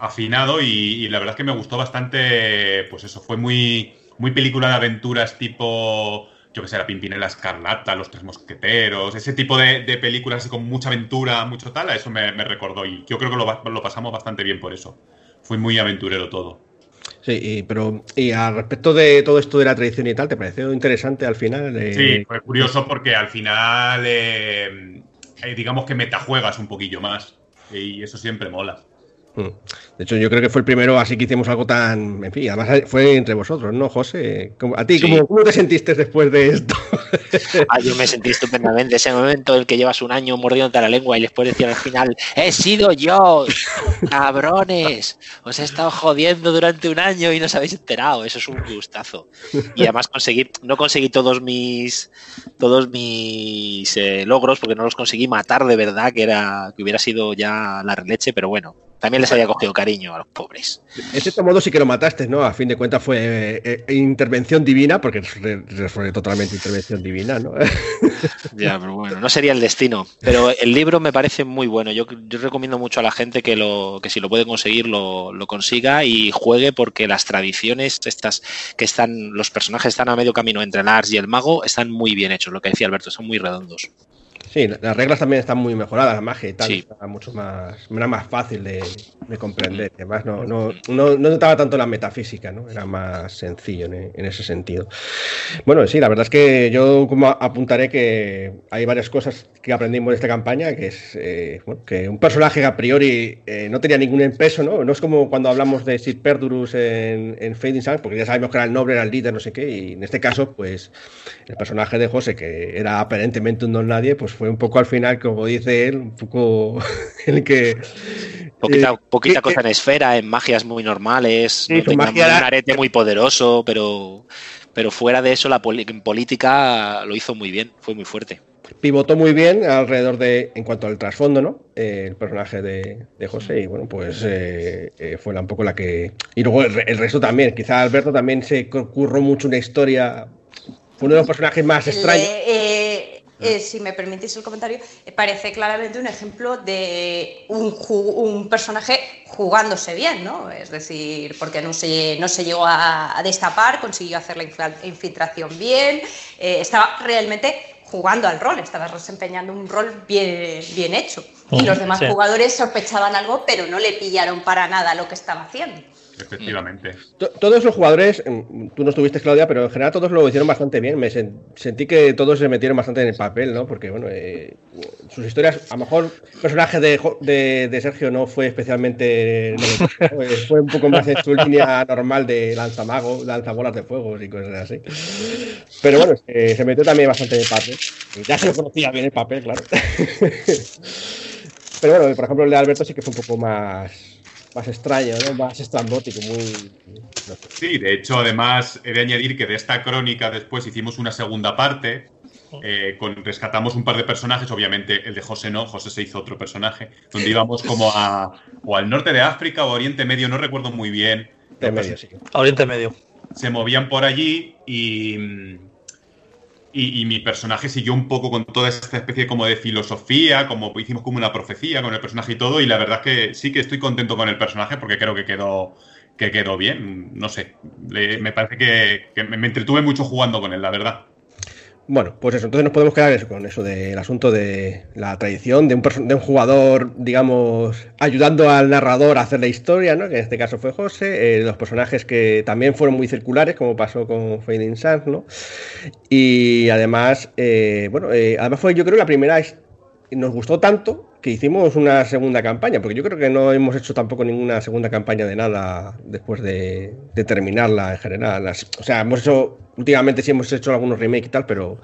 afinado y, y la verdad es que me gustó bastante. Pues eso, fue muy, muy película de aventuras tipo. Yo que sé, la Pimpinela Escarlata, Los Tres Mosqueteros, ese tipo de, de películas así con mucha aventura, mucho tal, a eso me, me recordó y yo creo que lo, lo pasamos bastante bien por eso. Fue muy aventurero todo. Sí, y, pero y al respecto de todo esto de la tradición y tal, ¿te pareció interesante al final? Eh, Sí, fue curioso porque al final, eh, eh, digamos que metajuegas un poquillo más. Y eso siempre mola. Mm. De hecho, yo creo que fue el primero así que hicimos algo tan... En fin, además fue entre vosotros, ¿no, José? ¿Cómo- ¿A ti Sí. cómo, cómo te sentiste después de esto? [laughs] Ah, yo me sentí estupendamente. Ese momento en el que llevas un año mordiéndote la lengua y después decían al final, he sido yo, cabrones, os he estado jodiendo durante un año y no os habéis enterado. Eso es un gustazo. Y además conseguí, no conseguí todos mis todos mis eh, logros porque no los conseguí matar de verdad, que era que hubiera sido ya la leche, pero bueno, también les había cogido cariño a los pobres. En cierto modo sí que lo mataste, ¿no? A fin de cuentas fue eh, eh, intervención divina, porque fue, totalmente intervención divina, ¿no? [laughs] Ya, pero bueno, no sería el destino. Pero el libro me parece muy bueno. Yo, yo recomiendo mucho a la gente que lo, que si lo puede conseguir, lo, lo consiga y juegue porque las tradiciones, estas que están, los personajes están a medio camino entre el Ars y el mago, están muy bien hechos, lo que decía Alberto, son muy redondos. Sí, las reglas también están muy mejoradas, la magia y tal, Sí. está mucho más, era más fácil de, de comprender. Además, no, no, no, no notaba tanto la metafísica, ¿no? Era más sencillo en, en ese sentido. Bueno, sí, la verdad es que yo como apuntaré que hay varias cosas que aprendimos de esta campaña, que es eh, bueno, que un personaje que a priori eh, no tenía ningún peso, ¿no? No es como cuando hablamos de Sid Perdurus en, en Fading Sun, porque ya sabemos que era el noble, era el líder, no sé qué, y en este caso, pues el personaje de José, que era aparentemente un don nadie, pues fue un poco al final, como dice él, un poco [laughs] el que poquita, poquita cosa en esfera, en magias muy normales, no tenía un arete muy poderoso, pero, pero fuera de eso la en política lo hizo muy bien, fue muy fuerte pivotó muy bien alrededor de, en cuanto al trasfondo, ¿no? Eh, el personaje de, José, y bueno, pues eh, eh, fue un poco la que. Y luego el, resto también. Quizá Alberto también se curró mucho una historia. Fue uno de los personajes más extraños. Si me permitís el comentario, parece claramente un ejemplo de un, un, personaje jugándose bien, ¿no? Es decir, porque no se, no se llegó a, destapar, consiguió hacer la infiltración bien, estaba realmente jugando al rol, estabas desempeñando un rol bien, bien hecho. Y los demás jugadores sospechaban algo, pero no le pillaron para nada lo que estaba haciendo. Efectivamente. Todos los jugadores, mm, tú no estuviste, Claudia, pero en general todos lo hicieron bastante bien. Me sentí que todos se metieron bastante en el papel, ¿no? Porque, bueno, eh, sus historias, a lo mejor el personaje de, Sergio no fue especialmente. [laughs] fue un poco más en su línea normal de lanzamago, lanzabolas de fuego y cosas así. Pero bueno, se metió también bastante en el papel. Ya se lo conocía bien el papel, claro. [laughs] Pero bueno, por ejemplo, el de Alberto sí que fue un poco más más extraño, ¿no? más estrambótico, muy... Sí, de hecho, además, he de añadir que de esta crónica después hicimos una segunda parte, eh, con, rescatamos un par de personajes, obviamente el de José no, José se hizo otro personaje, donde íbamos como a, o al norte de África o Oriente Medio, no recuerdo muy bien. De medio, sí. Oriente Medio. Se movían por allí y y, mi personaje siguió un poco con toda esta especie como de filosofía, como hicimos como una profecía con el personaje y todo, y la verdad es que sí que estoy contento con el personaje porque creo que quedó, que quedó bien, no sé, me parece que me entretuve mucho jugando con él, la verdad. Bueno, pues eso, entonces nos podemos quedar con eso del asunto de la tradición, de un, de un jugador, digamos, ayudando al narrador a hacer la historia, ¿no? que en este caso fue José, eh, los personajes que también fueron muy circulares, como pasó con Fading Sands, ¿no? Y además, eh, bueno, eh, además fue yo creo la primera, nos gustó tanto que hicimos una segunda campaña, porque yo creo que no hemos hecho tampoco ninguna segunda campaña de nada después de, terminarla en general. O sea, hemos hecho, últimamente sí hemos hecho algunos remakes y tal, pero,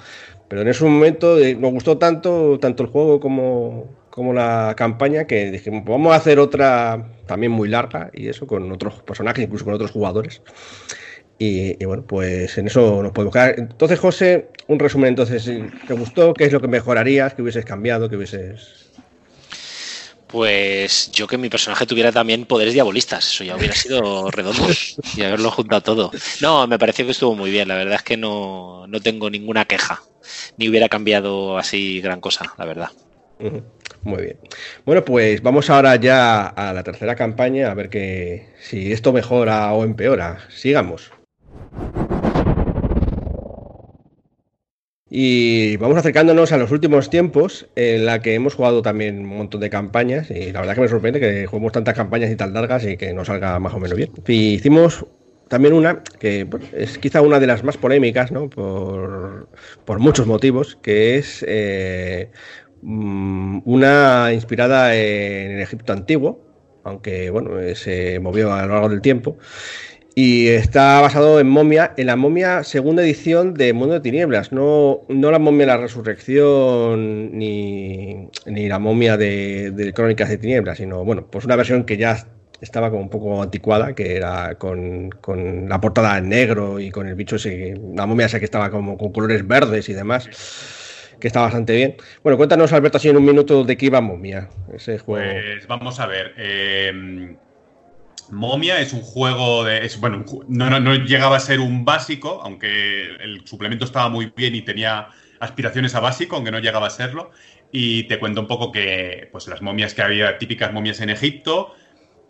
pero en ese momento eh, nos gustó tanto, tanto el juego como, como la campaña, que dijimos, vamos a hacer otra también muy larga y eso, con otros personajes, incluso con otros jugadores. Y, bueno, pues en eso nos podemos quedar. Entonces, José, un resumen entonces, ¿te gustó? ¿Qué es lo que mejorarías? ¿Qué hubieses cambiado? ¿Qué hubieses pues yo que mi personaje tuviera también poderes diabolistas, eso ya hubiera sido [laughs] redondo y haberlo juntado todo. No, me pareció que estuvo muy bien, la verdad es que no, tengo ninguna queja, ni hubiera cambiado así gran cosa, la verdad. Muy bien. Bueno, pues vamos ahora ya a la tercera campaña, a ver que si esto mejora o empeora. Sigamos. Y vamos acercándonos a los últimos tiempos en la que hemos jugado también un montón de campañas y la verdad que me sorprende que juguemos tantas campañas y tan largas y que nos salga más o menos bien. Y hicimos también una que es quizá una de las más polémicas, ¿no? Por, muchos motivos, que es eh, mm, una inspirada en el Egipto antiguo, aunque bueno, se movió a lo largo del tiempo. Y está basado en Momia, en la Momia segunda edición de Mundo de Tinieblas, no, no la Momia de la Resurrección ni, la Momia de, Crónicas de Tinieblas, sino, bueno, pues una versión que ya estaba como un poco anticuada, que era con, la portada en negro y con el bicho ese, la momia esa que estaba como con colores verdes y demás, que está bastante bien. Bueno, cuéntanos, Alberto, así en un minuto de qué iba Momia, ese juego. Pues vamos a ver. Eh Momia es un juego de. bueno, no, llegaba a ser un básico, aunque el suplemento estaba muy bien y tenía aspiraciones a básico, aunque no llegaba a serlo. Y te cuento un poco que pues las momias que había, típicas momias en Egipto,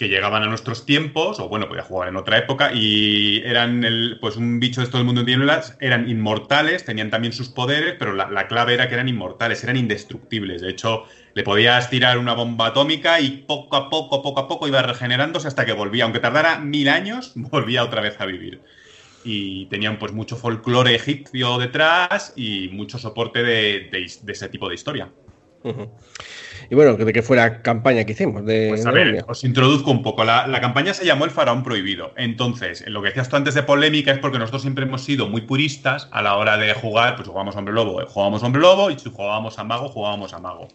que llegaban a nuestros tiempos, o bueno, podía jugar en otra época, y eran el, pues un bicho de todo el mundo en eran inmortales, tenían también sus poderes, pero la, clave era que eran inmortales, eran indestructibles. De hecho, le podías tirar una bomba atómica y poco a poco, poco a poco iba regenerándose hasta que volvía, aunque tardara mil años, [laughs] volvía otra vez a vivir. Y tenían pues mucho folclore egipcio detrás y mucho soporte de, ese tipo de historia. Y bueno, de que fuera campaña que hicimos. De, pues a ver, os introduzco un poco. La, campaña se llamó El Faraón Prohibido. Entonces, lo que decías tú antes de polémica es porque nosotros siempre hemos sido muy puristas a la hora de jugar. Pues jugábamos Hombre Lobo, jugábamos Hombre Lobo, y si jugábamos a Mago, jugábamos a Mago.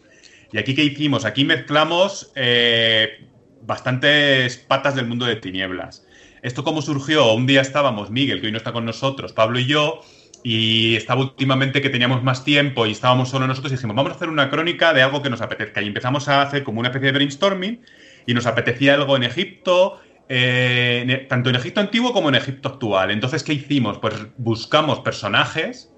Y aquí, ¿qué hicimos? Aquí mezclamos. Eh, bastantes patas del mundo de tinieblas. ¿Esto cómo surgió? Un día estábamos, Miguel, que hoy no está con nosotros, Pablo y yo, y estaba últimamente que teníamos más tiempo y estábamos solo nosotros y dijimos, vamos a hacer una crónica de algo que nos apetezca. Y empezamos a hacer como una especie de brainstorming y nos apetecía algo en Egipto, eh, tanto en Egipto antiguo como en Egipto actual. Entonces, ¿qué hicimos? Pues buscamos personajes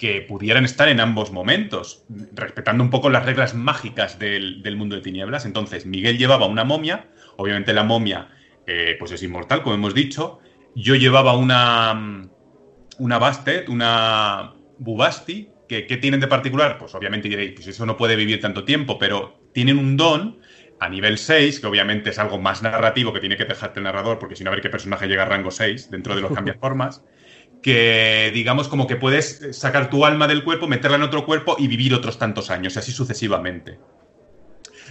que pudieran estar en ambos momentos, respetando un poco las reglas mágicas del, mundo de tinieblas. Entonces, Miguel llevaba una momia, obviamente la momia eh, pues es inmortal, como hemos dicho. Yo llevaba una, una Bastet, una Bubasti, que ¿qué tienen de particular? Pues obviamente diréis, pues eso no puede vivir tanto tiempo, pero tienen un don a nivel 6, que obviamente es algo más narrativo que tiene que dejarte el narrador, porque si no, a ver qué personaje llega a rango 6 dentro de los [laughs] formas que digamos como que puedes sacar tu alma del cuerpo, meterla en otro cuerpo y vivir otros tantos años, y así sucesivamente.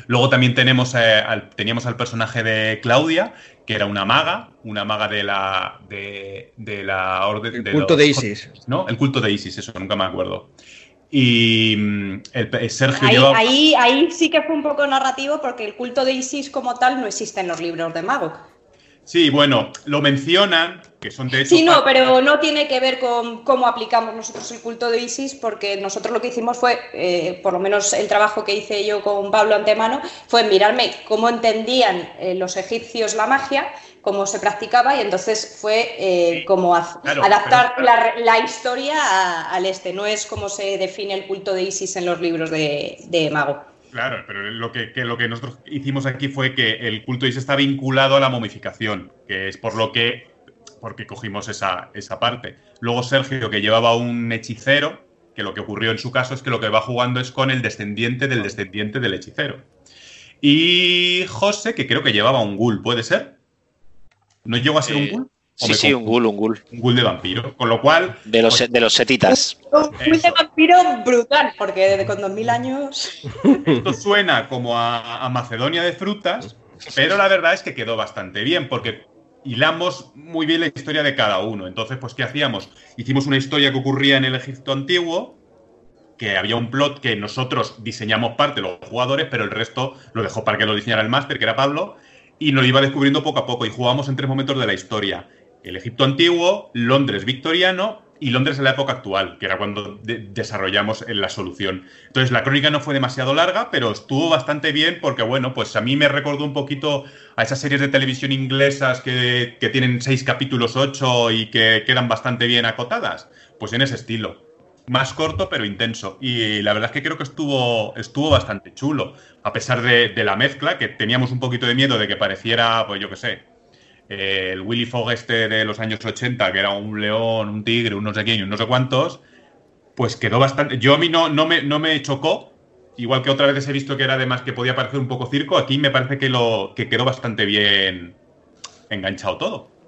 Luego también tenemos, eh, al, teníamos al personaje de Claudia, que era una maga, una maga de la, de, la orden... El culto de Isis. ¿No? El culto de Isis, eso, nunca me acuerdo. Y mm, el, Sergio ahí, llevaba... ahí, ahí sí que fue un poco narrativo porque el culto de Isis como tal no existe en los libros de mago. Sí, bueno, lo mencionan, que son de hecho. Sí, no, pero no tiene que ver con cómo aplicamos nosotros el culto de Isis, porque nosotros lo que hicimos fue, eh, por lo menos el trabajo que hice yo con Pablo antemano, fue mirarme cómo entendían eh, los egipcios la magia, cómo se practicaba, y entonces fue eh, como adaptar la, historia al este. No es como se define el culto de Isis en los libros de Mago. Claro, pero lo que, lo que nosotros hicimos aquí fue que el culto Isis está vinculado a la momificación, que es por lo que porque cogimos esa, esa parte. Luego Sergio, que llevaba un hechicero, que lo que ocurrió en su caso es que lo que va jugando es con el descendiente del descendiente del hechicero. Y José, que creo que llevaba un ghoul, ¿puede ser? ¿No llegó a ser un eh, ghoul? Sí, sí, un ghoul, un ghoul. Un ghoul de vampiro. Con lo cual. De los, pues, de los setitas. Un ghoul de vampiro brutal, porque desde con 2000 años. [laughs] Esto suena como a, Macedonia de frutas, pero la verdad es que quedó bastante bien, porque hilamos muy bien la historia de cada uno. Entonces, pues, ¿qué hacíamos? Hicimos una historia que ocurría en el Egipto antiguo, que había un plot que nosotros diseñamos parte, los jugadores, pero el resto lo dejó para que lo diseñara el máster, que era Pablo, y nos iba descubriendo poco a poco, y jugamos en tres momentos de la historia el Egipto antiguo, Londres victoriano y Londres en la época actual, que era cuando desarrollamos la solución. Entonces, la crónica no fue demasiado larga, pero estuvo bastante bien porque, bueno, pues a mí me recordó un poquito a esas series de televisión inglesas que, tienen seis capítulos, ocho y que quedan bastante bien acotadas. Pues en ese estilo. Más corto, pero intenso. Y la verdad es que creo que estuvo, estuvo bastante chulo. A pesar de, de la mezcla, que teníamos un poquito de miedo de que pareciera, pues yo qué sé, el Willy Fogg este de los años 80, que era un león, un tigre, un no sé quién y un no sé cuántos, pues quedó bastante... Yo a mí no, no, me, no me chocó, igual que otra vez he visto que era además que podía parecer un poco circo, aquí me parece que, lo, que quedó bastante bien enganchado todo.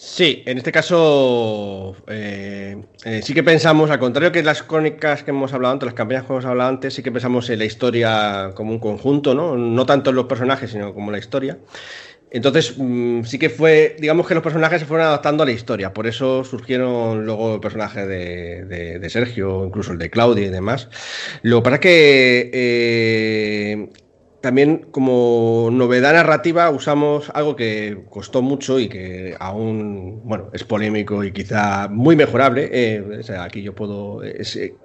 Sí, en este caso eh, eh, sí que pensamos, al contrario que las crónicas que hemos hablado antes, las campañas que hemos hablado antes, sí que pensamos en la historia como un conjunto, ¿no? No tanto en los personajes, sino como la historia. Entonces, mm, sí que fue, digamos que los personajes se fueron adaptando a la historia, por eso surgieron luego el personaje de, Sergio, incluso el de Claudia y demás. Lo que pasa es que eh, también como novedad narrativa usamos algo que costó mucho y que aún, bueno, es polémico y quizá muy mejorable. Eh, aquí yo puedo,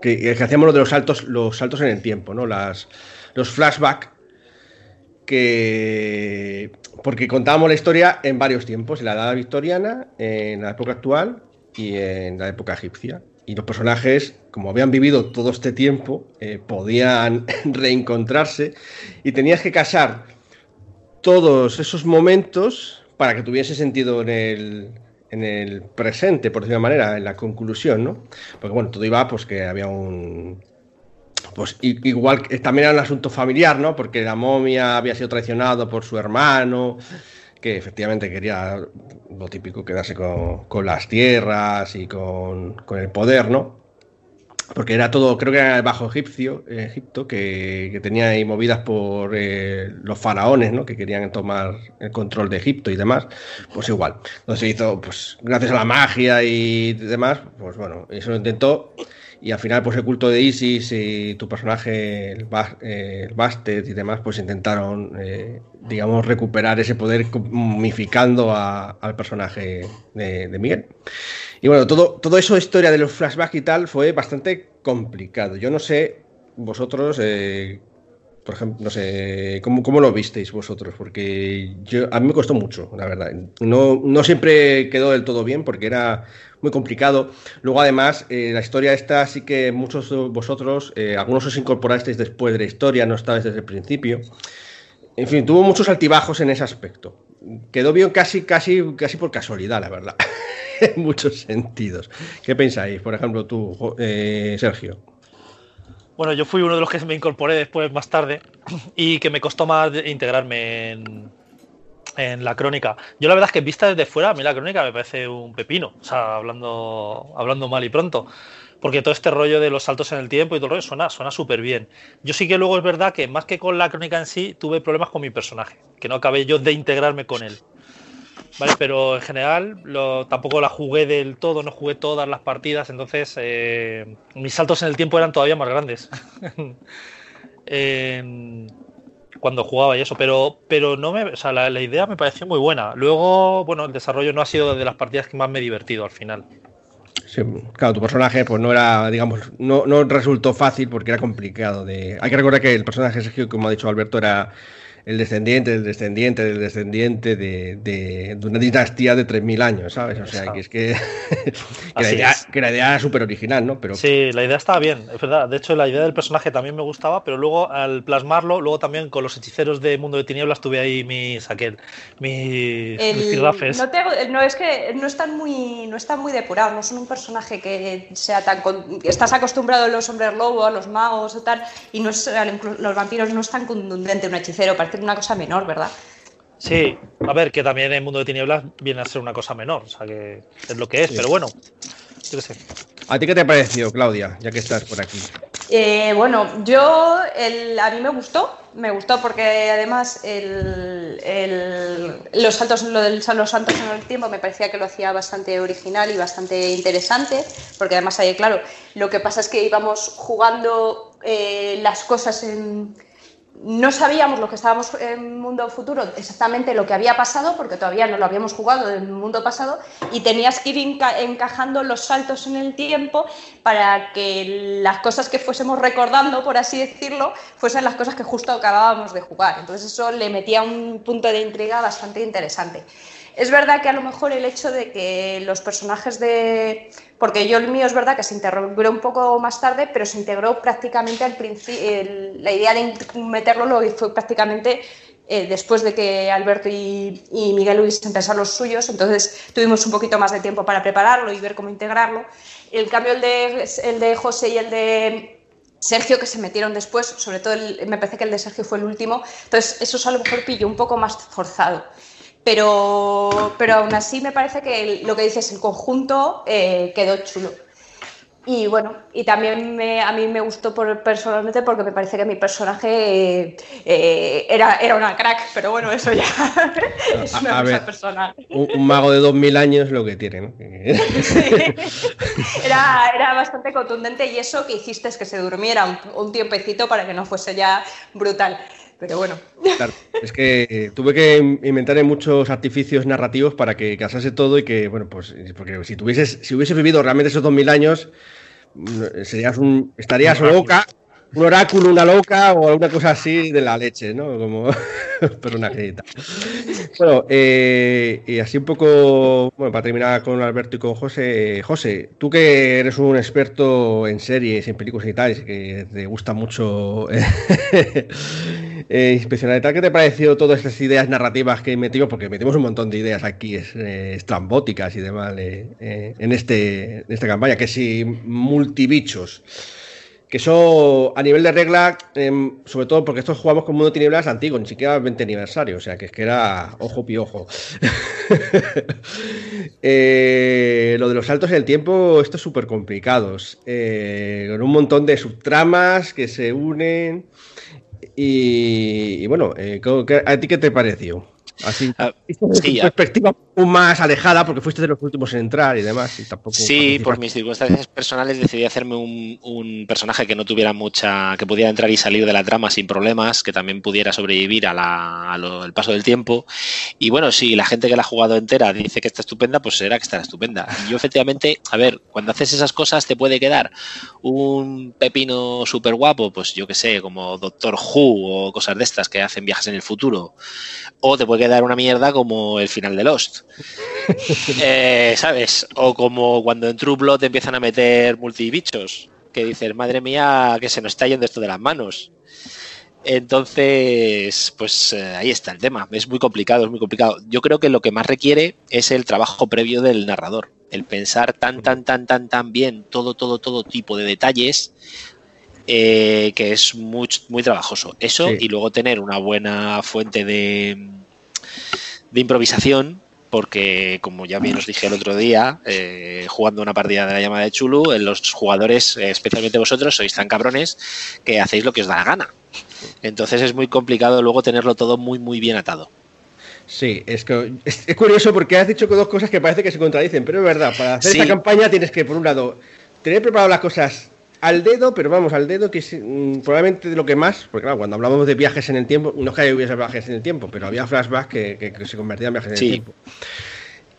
que, hacíamos lo de los saltos, los saltos en el tiempo, ¿no? Las, los flashbacks que porque contábamos la historia en varios tiempos, en la edad victoriana, en la época actual y en la época egipcia. Y los personajes, como habían vivido todo este tiempo, eh, podían [laughs] reencontrarse y tenías que casar todos esos momentos para que tuviese sentido en el, en el presente, por decirlo de manera, en la conclusión, ¿no? Porque bueno, todo iba pues que había un, pues igual también era un asunto familiar, ¿no? Porque la momia había sido traicionado por su hermano, que efectivamente quería lo típico, quedarse con, las tierras y con, el poder, ¿no? Porque era todo, creo que era bajo egipcio, Egipto, que, tenía ahí movidas por eh, los faraones, ¿no? Que querían tomar el control de Egipto y demás. Pues igual. Entonces hizo, pues, gracias a la magia y demás, pues bueno, eso lo intentó y al final pues el culto de Isis y tu personaje, el, Bastet y demás, pues intentaron, eh, digamos, recuperar ese poder momificando al personaje de, Miguel. Y bueno, todo, todo eso, historia de los flashbacks y tal, fue bastante complicado. Yo no sé, vosotros, eh, por ejemplo, no sé, ¿cómo, ¿cómo, lo visteis vosotros? Porque yo, a mí me costó mucho, la verdad. No, no siempre quedó del todo bien porque era muy complicado. Luego, además, eh, la historia esta sí que muchos de vosotros, eh, algunos os incorporasteis después de la historia, no estabais desde el principio. En fin, tuvo muchos altibajos en ese aspecto. Quedó bien casi, casi, casi por casualidad, la verdad, [laughs] en muchos sentidos. ¿Qué pensáis? Por ejemplo, tú, eh, Sergio. Bueno, yo fui uno de los que me incorporé después más tarde [clears throat] y que me costó más integrarme en, en la crónica. Yo la verdad es que vista desde fuera, a mí la crónica me parece un pepino, o sea, hablando, hablando mal y pronto. Porque todo este rollo de los saltos en el tiempo y todo el rollo suena suena súper bien. Yo sí que luego es verdad que más que con la crónica en sí, tuve problemas con mi personaje, que no acabé yo de integrarme con él. ¿Vale? Pero en general lo, tampoco la jugué del todo, no jugué todas las partidas, entonces eh, mis saltos en el tiempo eran todavía más grandes. [laughs] eh, cuando jugaba y eso, pero, pero no me, o sea, la, idea me pareció muy buena. Luego, bueno, el desarrollo no ha sido de las partidas que más me he divertido al final. Sí, claro, tu personaje pues no era, digamos, no, no resultó fácil porque era complicado de... Hay que recordar que el personaje Sergio, como ha dicho Alberto, era el descendiente del descendiente del descendiente de, de, una dinastía de 3.000 años, ¿sabes? O sea, que es [laughs] que, la, idea, que la, idea, era súper original, ¿no? Pero... Sí, la idea estaba bien, es verdad. De hecho, la idea del personaje también me gustaba, pero luego al plasmarlo, luego también con los hechiceros de Mundo de Tinieblas tuve ahí mis, aquel, mis, no, es que no están, muy, no están muy depurados, no son un personaje que sea tan... estás acostumbrado a los hombres lobos, a los magos o tal, y no es, los vampiros no es tan contundente un hechicero, una cosa menor, ¿verdad? Sí, a ver, que también el mundo de tinieblas viene a ser una cosa menor, o sea que es lo que es, pero bueno, yo qué sé. ¿A ti qué te pareció, Claudia, ya que estás por aquí? Eh, bueno, yo, a mí me gustó, me gustó porque además los saltos, lo de los saltos en el tiempo me parecía que lo hacía bastante original y bastante interesante, porque además ahí, claro, lo que pasa es que íbamos jugando eh, las cosas en no sabíamos lo que estábamos en mundo futuro, exactamente lo que había pasado, porque todavía no lo habíamos jugado en el mundo pasado, y tenías que ir encajando los saltos en el tiempo para que las cosas que fuésemos recordando, por así decirlo, fuesen las cosas que justo acabábamos de jugar. Entonces eso le metía un punto de intriga bastante interesante. Es verdad que a lo mejor el hecho de que los personajes de... Porque yo el mío es verdad que se integró un poco más tarde, pero se integró prácticamente al principio... La idea de meterlo lo fue prácticamente eh, después de que Alberto y, Miguel Luis empezaron los suyos, entonces tuvimos un poquito más de tiempo para prepararlo y ver cómo integrarlo. En cambio, el de, el de José y el de Sergio, que se metieron después, sobre todo me parece que el de Sergio fue el último, entonces eso a lo mejor pilló un poco más forzado pero, pero aún así me parece que lo que dices, el conjunto eh, quedó chulo. Y bueno, y también a mí me gustó personalmente porque me parece que mi personaje eh, era, era una crack, pero bueno, eso ya [laughs] es una cosa personal. Un, mago de 2000 años lo que tiene, ¿no? [laughs] era, era, bastante contundente y eso que hiciste es que se durmiera un, un tiempecito para que no fuese ya brutal pero bueno. es que tuve que inventar muchos artificios narrativos para que casase todo y que, bueno, pues, porque si tuvieses, si hubiese vivido realmente esos 2000 años, mm, serías un, estarías loca, un oráculo, una loca o alguna cosa así de la leche, ¿no? Como [laughs] pero una Bueno, eh, y así un poco, bueno, para terminar con Alberto y con José. José, tú que eres un experto en series, en películas y tal, que te gusta mucho [laughs] eh, tal, ¿qué te pareció todas estas ideas narrativas que metimos? Porque metimos un montón de ideas aquí eh, estrambóticas y demás eh, en, este, esta campaña, que si multibichos que eso a nivel de regla, em, sobre todo porque estos jugamos con Mundo Tinieblas antiguo, ni siquiera 20 aniversario, o sea que es que era ojo piojo. [laughs] eh, lo de los saltos en el tiempo, esto es súper complicados, eh, con un montón de subtramas que se unen. Y, bueno, eh, ¿a ti qué te pareció? Así, ah, perspectiva más alejada porque fuiste de los últimos en entrar y demás. Y tampoco sí, por mis circunstancias personales decidí hacerme un, personaje que no tuviera mucha, que pudiera entrar y salir de la trama sin problemas, que también pudiera sobrevivir al paso del tiempo. Y bueno, si la gente que la ha jugado entera dice que está estupenda, pues será que estará estupenda. Y yo efectivamente, a ver, cuando haces esas cosas te puede quedar un pepino súper guapo, pues yo que sé, como Doctor Who o cosas de estas que hacen viajes en el futuro. O te puede quedar una mierda como el final de Lost. [laughs] Eh, ¿Sabes? O como cuando en True Blood te empiezan a meter multibichos, que dices, madre mía, que se nos está yendo esto de las manos. Entonces, pues eh, ahí está el tema. Es muy complicado, es muy complicado. Yo creo que lo que más requiere es el trabajo previo del narrador. El pensar tan, tan, tan, tan, tan bien todo, todo, todo tipo de detalles eh, que es muy, muy trabajoso. Eso y luego tener una buena fuente de, de improvisación porque como ya bien os dije el otro día, eh, jugando una partida de la llamada de Chulu, eh, los jugadores, eh, especialmente vosotros, sois tan cabrones que hacéis lo que os da la gana. Entonces es muy complicado luego tenerlo todo muy, muy bien atado. Sí, es que es, curioso porque has dicho dos cosas que parece que se contradicen, pero es verdad, para hacer esta campaña tienes que, por un lado, tener preparado las cosas al dedo, pero vamos, al dedo, que es mm, probablemente de lo que más, porque claro, cuando hablamos de viajes en el tiempo, no es que hubiese viajes en el tiempo, pero había flashbacks que, se convertían en viajes en el tiempo.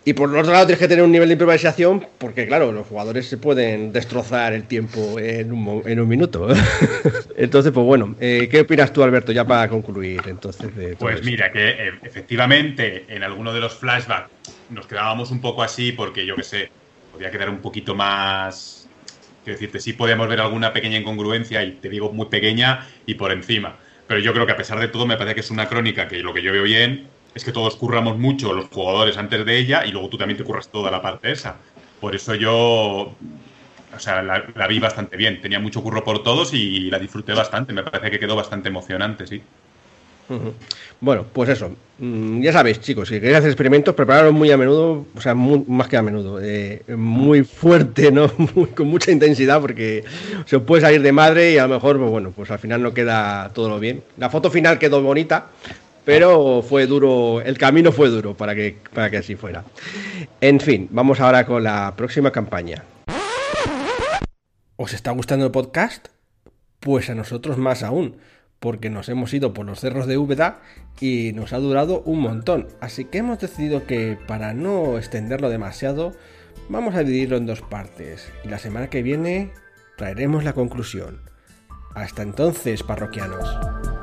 Y por otro lado tienes que tener un nivel de improvisación porque, claro, los jugadores se pueden destrozar el tiempo en un, en un minuto. [laughs] entonces, pues bueno, eh, ¿qué opinas tú, Alberto, ya para concluir? entonces Pues mira, que eh, efectivamente en alguno de los flashbacks nos quedábamos un poco así porque, yo qué sé, podía quedar un poquito más Quiero decirte, sí podemos ver alguna pequeña incongruencia, y te digo muy pequeña y por encima. Pero yo creo que a pesar de todo me parece que es una crónica que lo que yo veo bien es que todos curramos mucho los jugadores antes de ella y luego tú también te curras toda la parte esa. Por eso yo, o sea, la, la vi bastante bien. Tenía mucho curro por todos y la disfruté bastante. Me parece que quedó bastante emocionante, sí. Bueno, pues eso. Mm, ya sabéis, chicos, si queréis hacer experimentos, prepararos muy a menudo, o sea, más que a menudo, eh, muy fuerte, ¿no? [laughs] con mucha intensidad, porque se puede salir de madre y a lo mejor, pues bueno, pues al final no queda todo lo bien. La foto final quedó bonita, pero fue duro, el camino fue duro para que, para que así fuera. En fin, vamos ahora con la próxima campaña. ¿Os está gustando el podcast? Pues a nosotros más aún porque nos hemos ido por los cerros de Úbeda y nos ha durado un montón. Así que hemos decidido que para no extenderlo demasiado, vamos a dividirlo en dos partes. Y la semana que viene traeremos la conclusión. Hasta entonces, parroquianos.